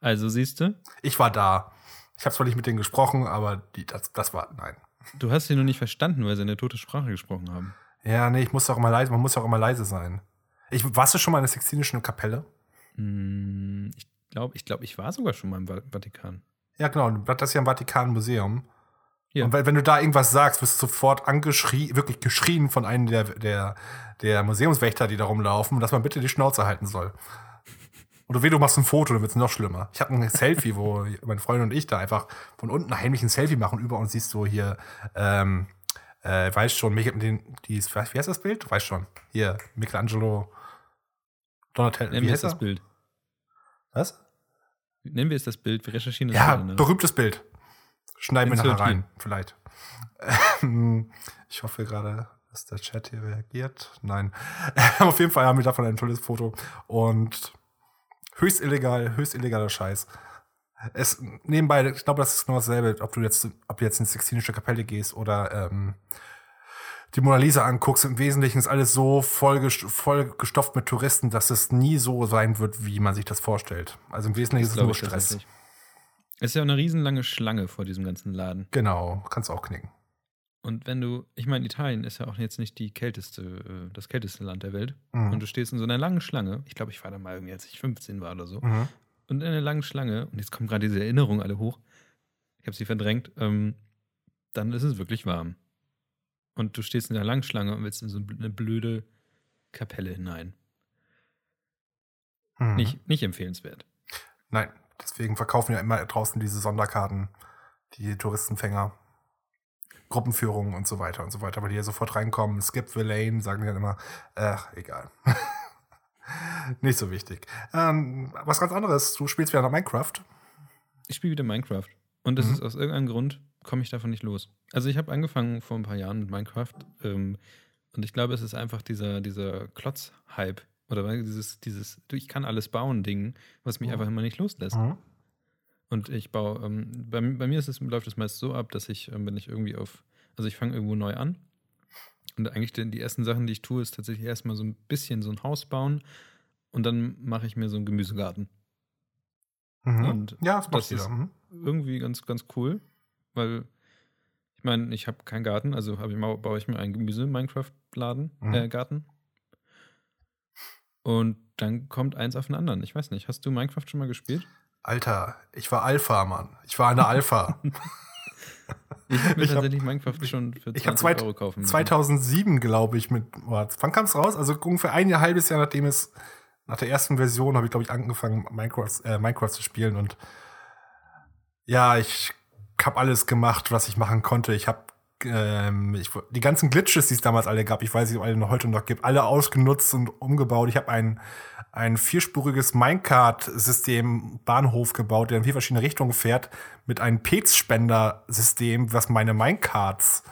Also siehst du, ich war da. Ich habe zwar nicht mit denen gesprochen, aber die, das, das war, nein. du hast sie nur nicht verstanden, weil sie eine tote Sprache gesprochen haben. Ja, nee, ich muss auch immer leise, man muss auch immer leise sein. Ich, warst du schon mal in der Sixtinischen Kapelle? Hm, ich glaube, ich, glaub, ich war sogar schon mal im Va- Vatikan. Ja, genau. Das ist ja im Vatikan-Museum. Ja. Und wenn, du da irgendwas sagst, wirst du sofort angeschrien, wirklich geschrien von einem der, der, der Museumswächter, die da rumlaufen, dass man bitte die Schnauze halten soll. Oder weh, du machst ein Foto, dann wird es noch schlimmer. Ich habe ein Selfie, wo meine Freundin und ich da einfach von unten heimlich ein Selfie machen. Über uns siehst du hier, ähm, äh, weißt schon, den, die, wie heißt das Bild? Du weißt schon. Hier, Michelangelo, Donatello. Nennen Wie wir heißt es das? Bild. Was? Nennen wir es das Bild. Wir recherchieren das Ja, Bild. ne? berühmtes Bild. Schneiden wir nachher rein, vielleicht. Ähm, ich hoffe gerade, dass der Chat hier reagiert. Nein. Auf jeden Fall haben wir davon ein tolles Foto. Und höchst illegal, höchst illegaler Scheiß. Es, nebenbei, ich glaube, das ist genau dasselbe, ob du jetzt, ob du jetzt in die Sixtinische Kapelle gehst oder ähm, die Mona Lisa anguckst. Im Wesentlichen ist alles so voll, voll gestopft mit Touristen, dass es nie so sein wird, wie man sich das vorstellt. Also im Wesentlichen ist es nur Stress. Es ist ja auch eine riesenlange Schlange vor diesem ganzen Laden. Genau, kannst auch knicken. Und wenn du, ich meine, Italien ist ja auch jetzt nicht die kälteste, äh, das kälteste Land der Welt. Mhm. Und du stehst in so einer langen Schlange. Ich glaube, ich war da mal irgendwie, als ich 15 war oder so. Mhm. Und in einer langen Schlange, und jetzt kommen gerade diese Erinnerungen alle hoch, ich habe sie verdrängt, ähm, dann ist es wirklich warm. Und du stehst in der langen Schlange und willst in so eine blöde Kapelle hinein. Mhm. Nicht, nicht empfehlenswert. Nein, deswegen verkaufen ja immer draußen diese Sonderkarten, die Touristenfänger, Gruppenführungen und so weiter und so weiter, weil die ja sofort reinkommen. Skip the lane, sagen die dann immer, ach, egal. Nicht so wichtig. Ähm, was ganz anderes, du spielst wieder Minecraft. Ich spiele wieder Minecraft. Und das Mhm. ist aus irgendeinem Grund, komme ich davon nicht los. Also ich habe angefangen vor ein paar Jahren mit Minecraft ähm, und ich glaube, es ist einfach dieser, dieser Klotz-Hype oder dieses, dieses, ich kann alles bauen Ding, was mich Mhm. einfach immer nicht loslässt. Und ich baue, ähm, bei, bei mir es, läuft es meist so ab, dass ich, ähm, wenn ich irgendwie auf, also ich fange irgendwo neu an und eigentlich die, die ersten Sachen, die ich tue, ist tatsächlich erstmal so ein bisschen so ein Haus bauen und dann mache ich mir so einen Gemüsegarten. Mhm. Und ja, das das ist-. Mhm. irgendwie ganz, ganz cool, weil ich meine, ich habe keinen Garten, also habe ich mal, baue ich mir einen Gemüse-Minecraft-Laden, Mhm. äh, Garten. Und dann kommt eins auf den anderen. Ich weiß nicht, hast du Minecraft schon mal gespielt? Alter, ich war Alpha, Mann. Ich war eine Alpha. Ich habe mir Ich hab- tatsächlich Minecraft schon für 20 ich hab zwei- Euro kaufen müssen. 2007, glaube ich, mit, oh, wann kam es raus? Also ungefähr ein Jahr, halbes Jahr, nachdem es, nach der ersten Version habe ich, glaube ich, angefangen, Minecraft, äh, Minecraft zu spielen und ja, ich habe alles gemacht, was ich machen konnte. Ich habe ähm, ich, die ganzen Glitches, die es damals alle gab, ich weiß nicht, ob alle noch heute noch gibt, alle ausgenutzt und umgebaut. Ich habe ein, ein vierspuriges Minecart-System Bahnhof gebaut, der in vier verschiedene Richtungen fährt, mit einem Petspender-System, was meine Minecarts,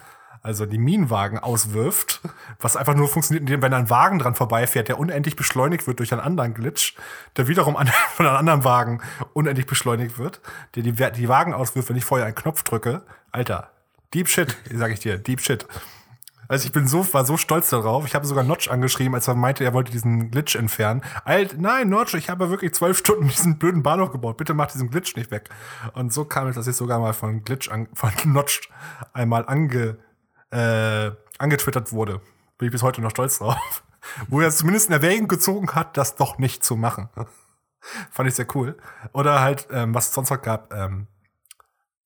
also die Minenwagen, auswirft, was einfach nur funktioniert, indem wenn ein Wagen dran vorbeifährt, der unendlich beschleunigt wird durch einen anderen Glitch, der wiederum an, von einem anderen Wagen unendlich beschleunigt wird, der die, die Wagen auswirft, wenn ich vorher einen Knopf drücke. Alter, Deep Shit, sag ich dir, Deep Shit. Also ich bin so, war so stolz darauf. Ich habe sogar Notch angeschrieben, als er meinte, er wollte diesen Glitch entfernen. Alt, nein, Notch, ich habe wirklich zwölf Stunden diesen blöden Bahnhof gebaut. Bitte mach diesen Glitch nicht weg. Und so kam es, dass ich sogar mal von Glitch, an, von Notch einmal ange, äh, angetwittert wurde. Bin ich bis heute noch stolz drauf. Wo er zumindest in Erwägung gezogen hat, das doch nicht zu machen. Fand ich sehr cool. Oder halt, ähm, was es sonst noch gab, ähm,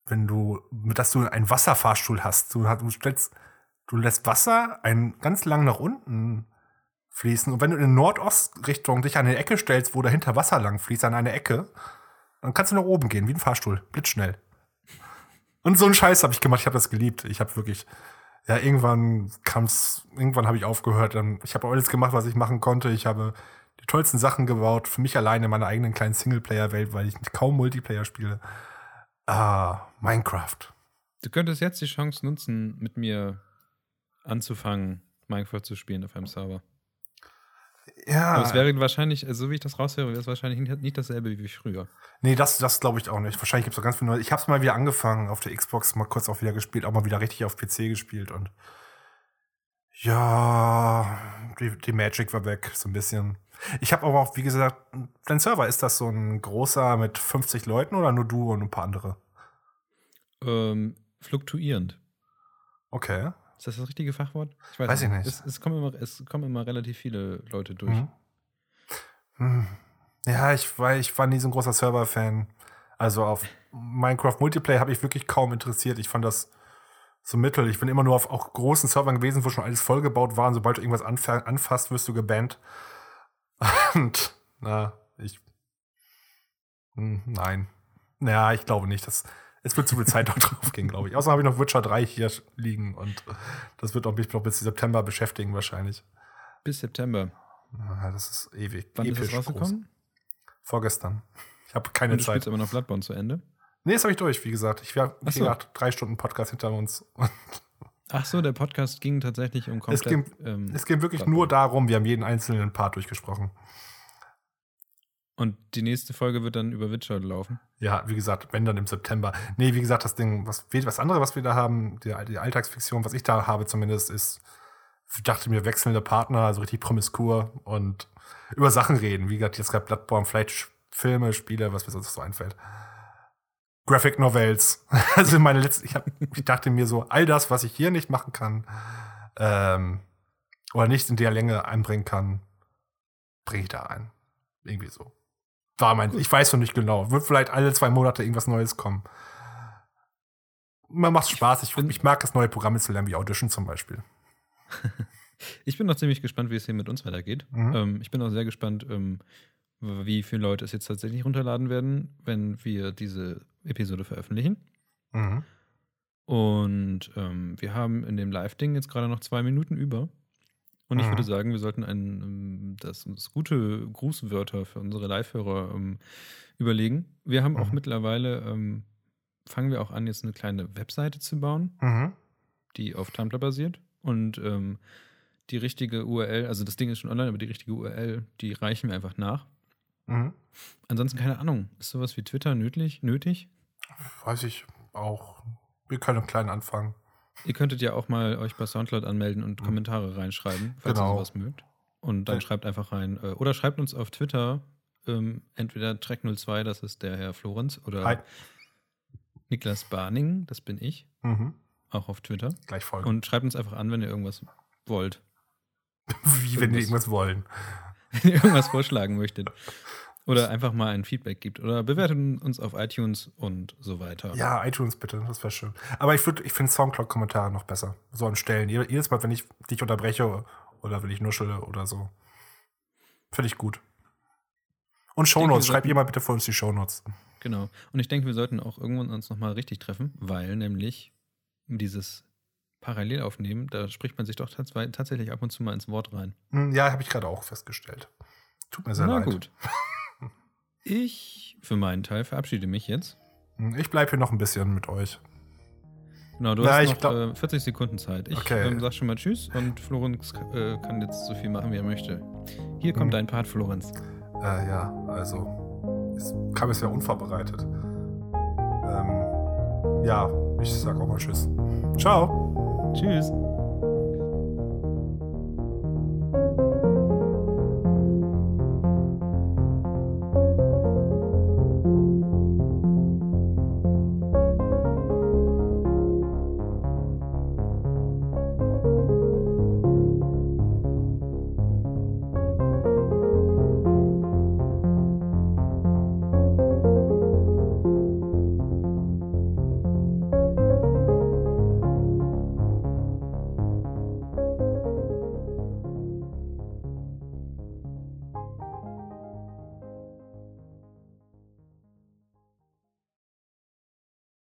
wenn du, dass du einen Wasserfahrstuhl hast. Du, du, stellst, du lässt Wasser ein, ganz lang nach unten fließen. Und wenn du in Nordostrichtung dich an eine Ecke stellst, wo dahinter Wasser lang fließt, an eine Ecke, dann kannst du nach oben gehen, wie ein Fahrstuhl. Blitzschnell. Und so einen Scheiß habe ich gemacht. Ich habe das geliebt. Ich habe wirklich, ja, irgendwann kam's, irgendwann habe ich aufgehört. Ich habe alles gemacht, was ich machen konnte. Ich habe die tollsten Sachen gebaut, für mich alleine in meiner eigenen kleinen Singleplayer-Welt, weil ich kaum Multiplayer spiele. Ah, Minecraft. Du könntest jetzt die Chance nutzen, mit mir anzufangen, Minecraft zu spielen auf einem Server. Ja. Aber es wäre wahrscheinlich, also so wie ich das raushöre, wäre es wahrscheinlich nicht dasselbe wie früher. Nee, das, das glaube ich auch nicht. Wahrscheinlich gibt es auch ganz viel Neues. Ich habe es mal wieder angefangen auf der Xbox, mal kurz auch wieder gespielt, auch mal wieder richtig auf PC gespielt und ja, die, die Magic war weg, so ein bisschen. Ich habe aber auch, wie gesagt, dein Server, ist das so ein großer mit 50 Leuten oder nur du und ein paar andere? Ähm, fluktuierend. Okay. Ist das das richtige Fachwort? Ich weiß, weiß ich nicht. Es, es, kommen immer, es kommen immer relativ viele Leute durch. Mhm. Hm. Ja, ich war, ich war nie so ein großer Server-Fan. Also auf Minecraft Multiplayer habe ich wirklich kaum interessiert. Ich fand das so mittel. Ich bin immer nur auf auch großen Servern gewesen, wo schon alles vollgebaut war. Und sobald du irgendwas anfasst, wirst du gebannt. Und, na, ich. Hm, nein. Ja, ich glaube nicht. Das, es wird zu viel Zeit dort drauf gehen, glaube ich. Außerdem habe ich noch Witcher 3 hier liegen und das wird auch mich noch bis September beschäftigen, wahrscheinlich. Bis September. Ja, das ist ewig. Wann ist das rausgekommen? Groß. Vorgestern. Ich habe keine und du Zeit. Du immer noch Bloodborne zu Ende? Nee, das habe ich durch, wie gesagt. Ich habe so. drei Stunden Podcast hinter uns. Ach so, der Podcast ging tatsächlich um komplett. Es ging, ähm, es ging wirklich Bloodborne. nur darum, wir haben jeden einzelnen Part durchgesprochen. Und die nächste Folge wird dann über Witcher laufen? Ja, wie gesagt, wenn dann im September. Nee, wie gesagt, das Ding, was, was andere, was wir da haben, die, die Alltagsfiktion, was ich da habe zumindest, ist, ich dachte mir, wechselnde Partner, also richtig promiskur und über Sachen reden. Wie gesagt, jetzt gerade Bloodborne, vielleicht Filme, Spiele, was mir sonst so einfällt. Graphic Novels. Also meine letzte, ich, hab, ich dachte mir so, all das, was ich hier nicht machen kann, ähm, oder nicht in der Länge einbringen kann, bringe ich da ein. Irgendwie so. War mein, ich weiß noch nicht genau. Wird vielleicht alle zwei Monate irgendwas Neues kommen. Man macht Spaß. Ich, ich mag es, neue Programme zu lernen, wie Audition zum Beispiel. ich bin noch ziemlich gespannt, wie es hier mit uns weitergeht. Mhm. Ähm, ich bin auch sehr gespannt, ähm, wie viele Leute es jetzt tatsächlich runterladen werden, wenn wir diese Episode veröffentlichen. Mhm. Und ähm, wir haben in dem Live-Ding jetzt gerade noch zwei Minuten über. Und ich mhm. würde sagen, wir sollten ein, ähm, das, das gute Grußwörter für unsere Live-Hörer ähm, überlegen. Wir haben mhm. auch mittlerweile, ähm, fangen wir auch an, jetzt eine kleine Webseite zu bauen, mhm. die auf Tumblr basiert. Und ähm, die richtige URL, also das Ding ist schon online, aber die richtige URL, die reichen wir einfach nach. Mhm. Ansonsten keine Ahnung. Ist sowas wie Twitter nötig? nötig? Weiß ich auch. Wir können einen kleinen anfangen. Ihr könntet ja auch mal euch bei Soundcloud anmelden und mhm. Kommentare reinschreiben, falls genau. ihr sowas mögt. Und dann ja. schreibt einfach rein. Äh, oder schreibt uns auf Twitter ähm, entweder Track02, das ist der Herr Florenz, oder Hi. Niklas Barning, das bin ich. Mhm. Auch auf Twitter. Gleich folgen. Und schreibt uns einfach an, wenn ihr irgendwas wollt. Wie, wenn wir irgendwas wollen. Wenn ihr irgendwas vorschlagen möchtet. Oder einfach mal ein Feedback gibt. Oder bewertet uns auf iTunes und so weiter. Ja, iTunes bitte, das wäre schön. Aber ich, ich finde Soundcloud-Kommentare noch besser. So an Stellen. Jedes Mal, wenn ich dich unterbreche oder wenn ich nuschele oder so. Finde ich gut. Und Shownotes, schreib ihr mal bitte für uns die Shownotes. Genau. Und ich denke, wir sollten auch irgendwann uns nochmal richtig treffen, weil nämlich dieses Parallelaufnehmen, da spricht man sich doch tats tatsächlich ab und zu mal ins Wort rein. Hm, ja, habe ich gerade auch festgestellt. Tut mir sehr Na leid. gut. Ich für meinen Teil verabschiede mich jetzt. Hm, Ich bleibe hier noch ein bisschen mit euch. Genau, du Na, hast noch glaub- äh, 40 Sekunden Zeit. Ich Okay. ähm, sag schon mal Tschüss und Florenz äh, kann jetzt so viel machen, wie er möchte. Hier kommt Hm. dein Part, Florenz. Äh, ja, also, es kam es ja unvorbereitet. Ähm, ja, ich sag auch mal Tschüss. Ciao. Tschüss.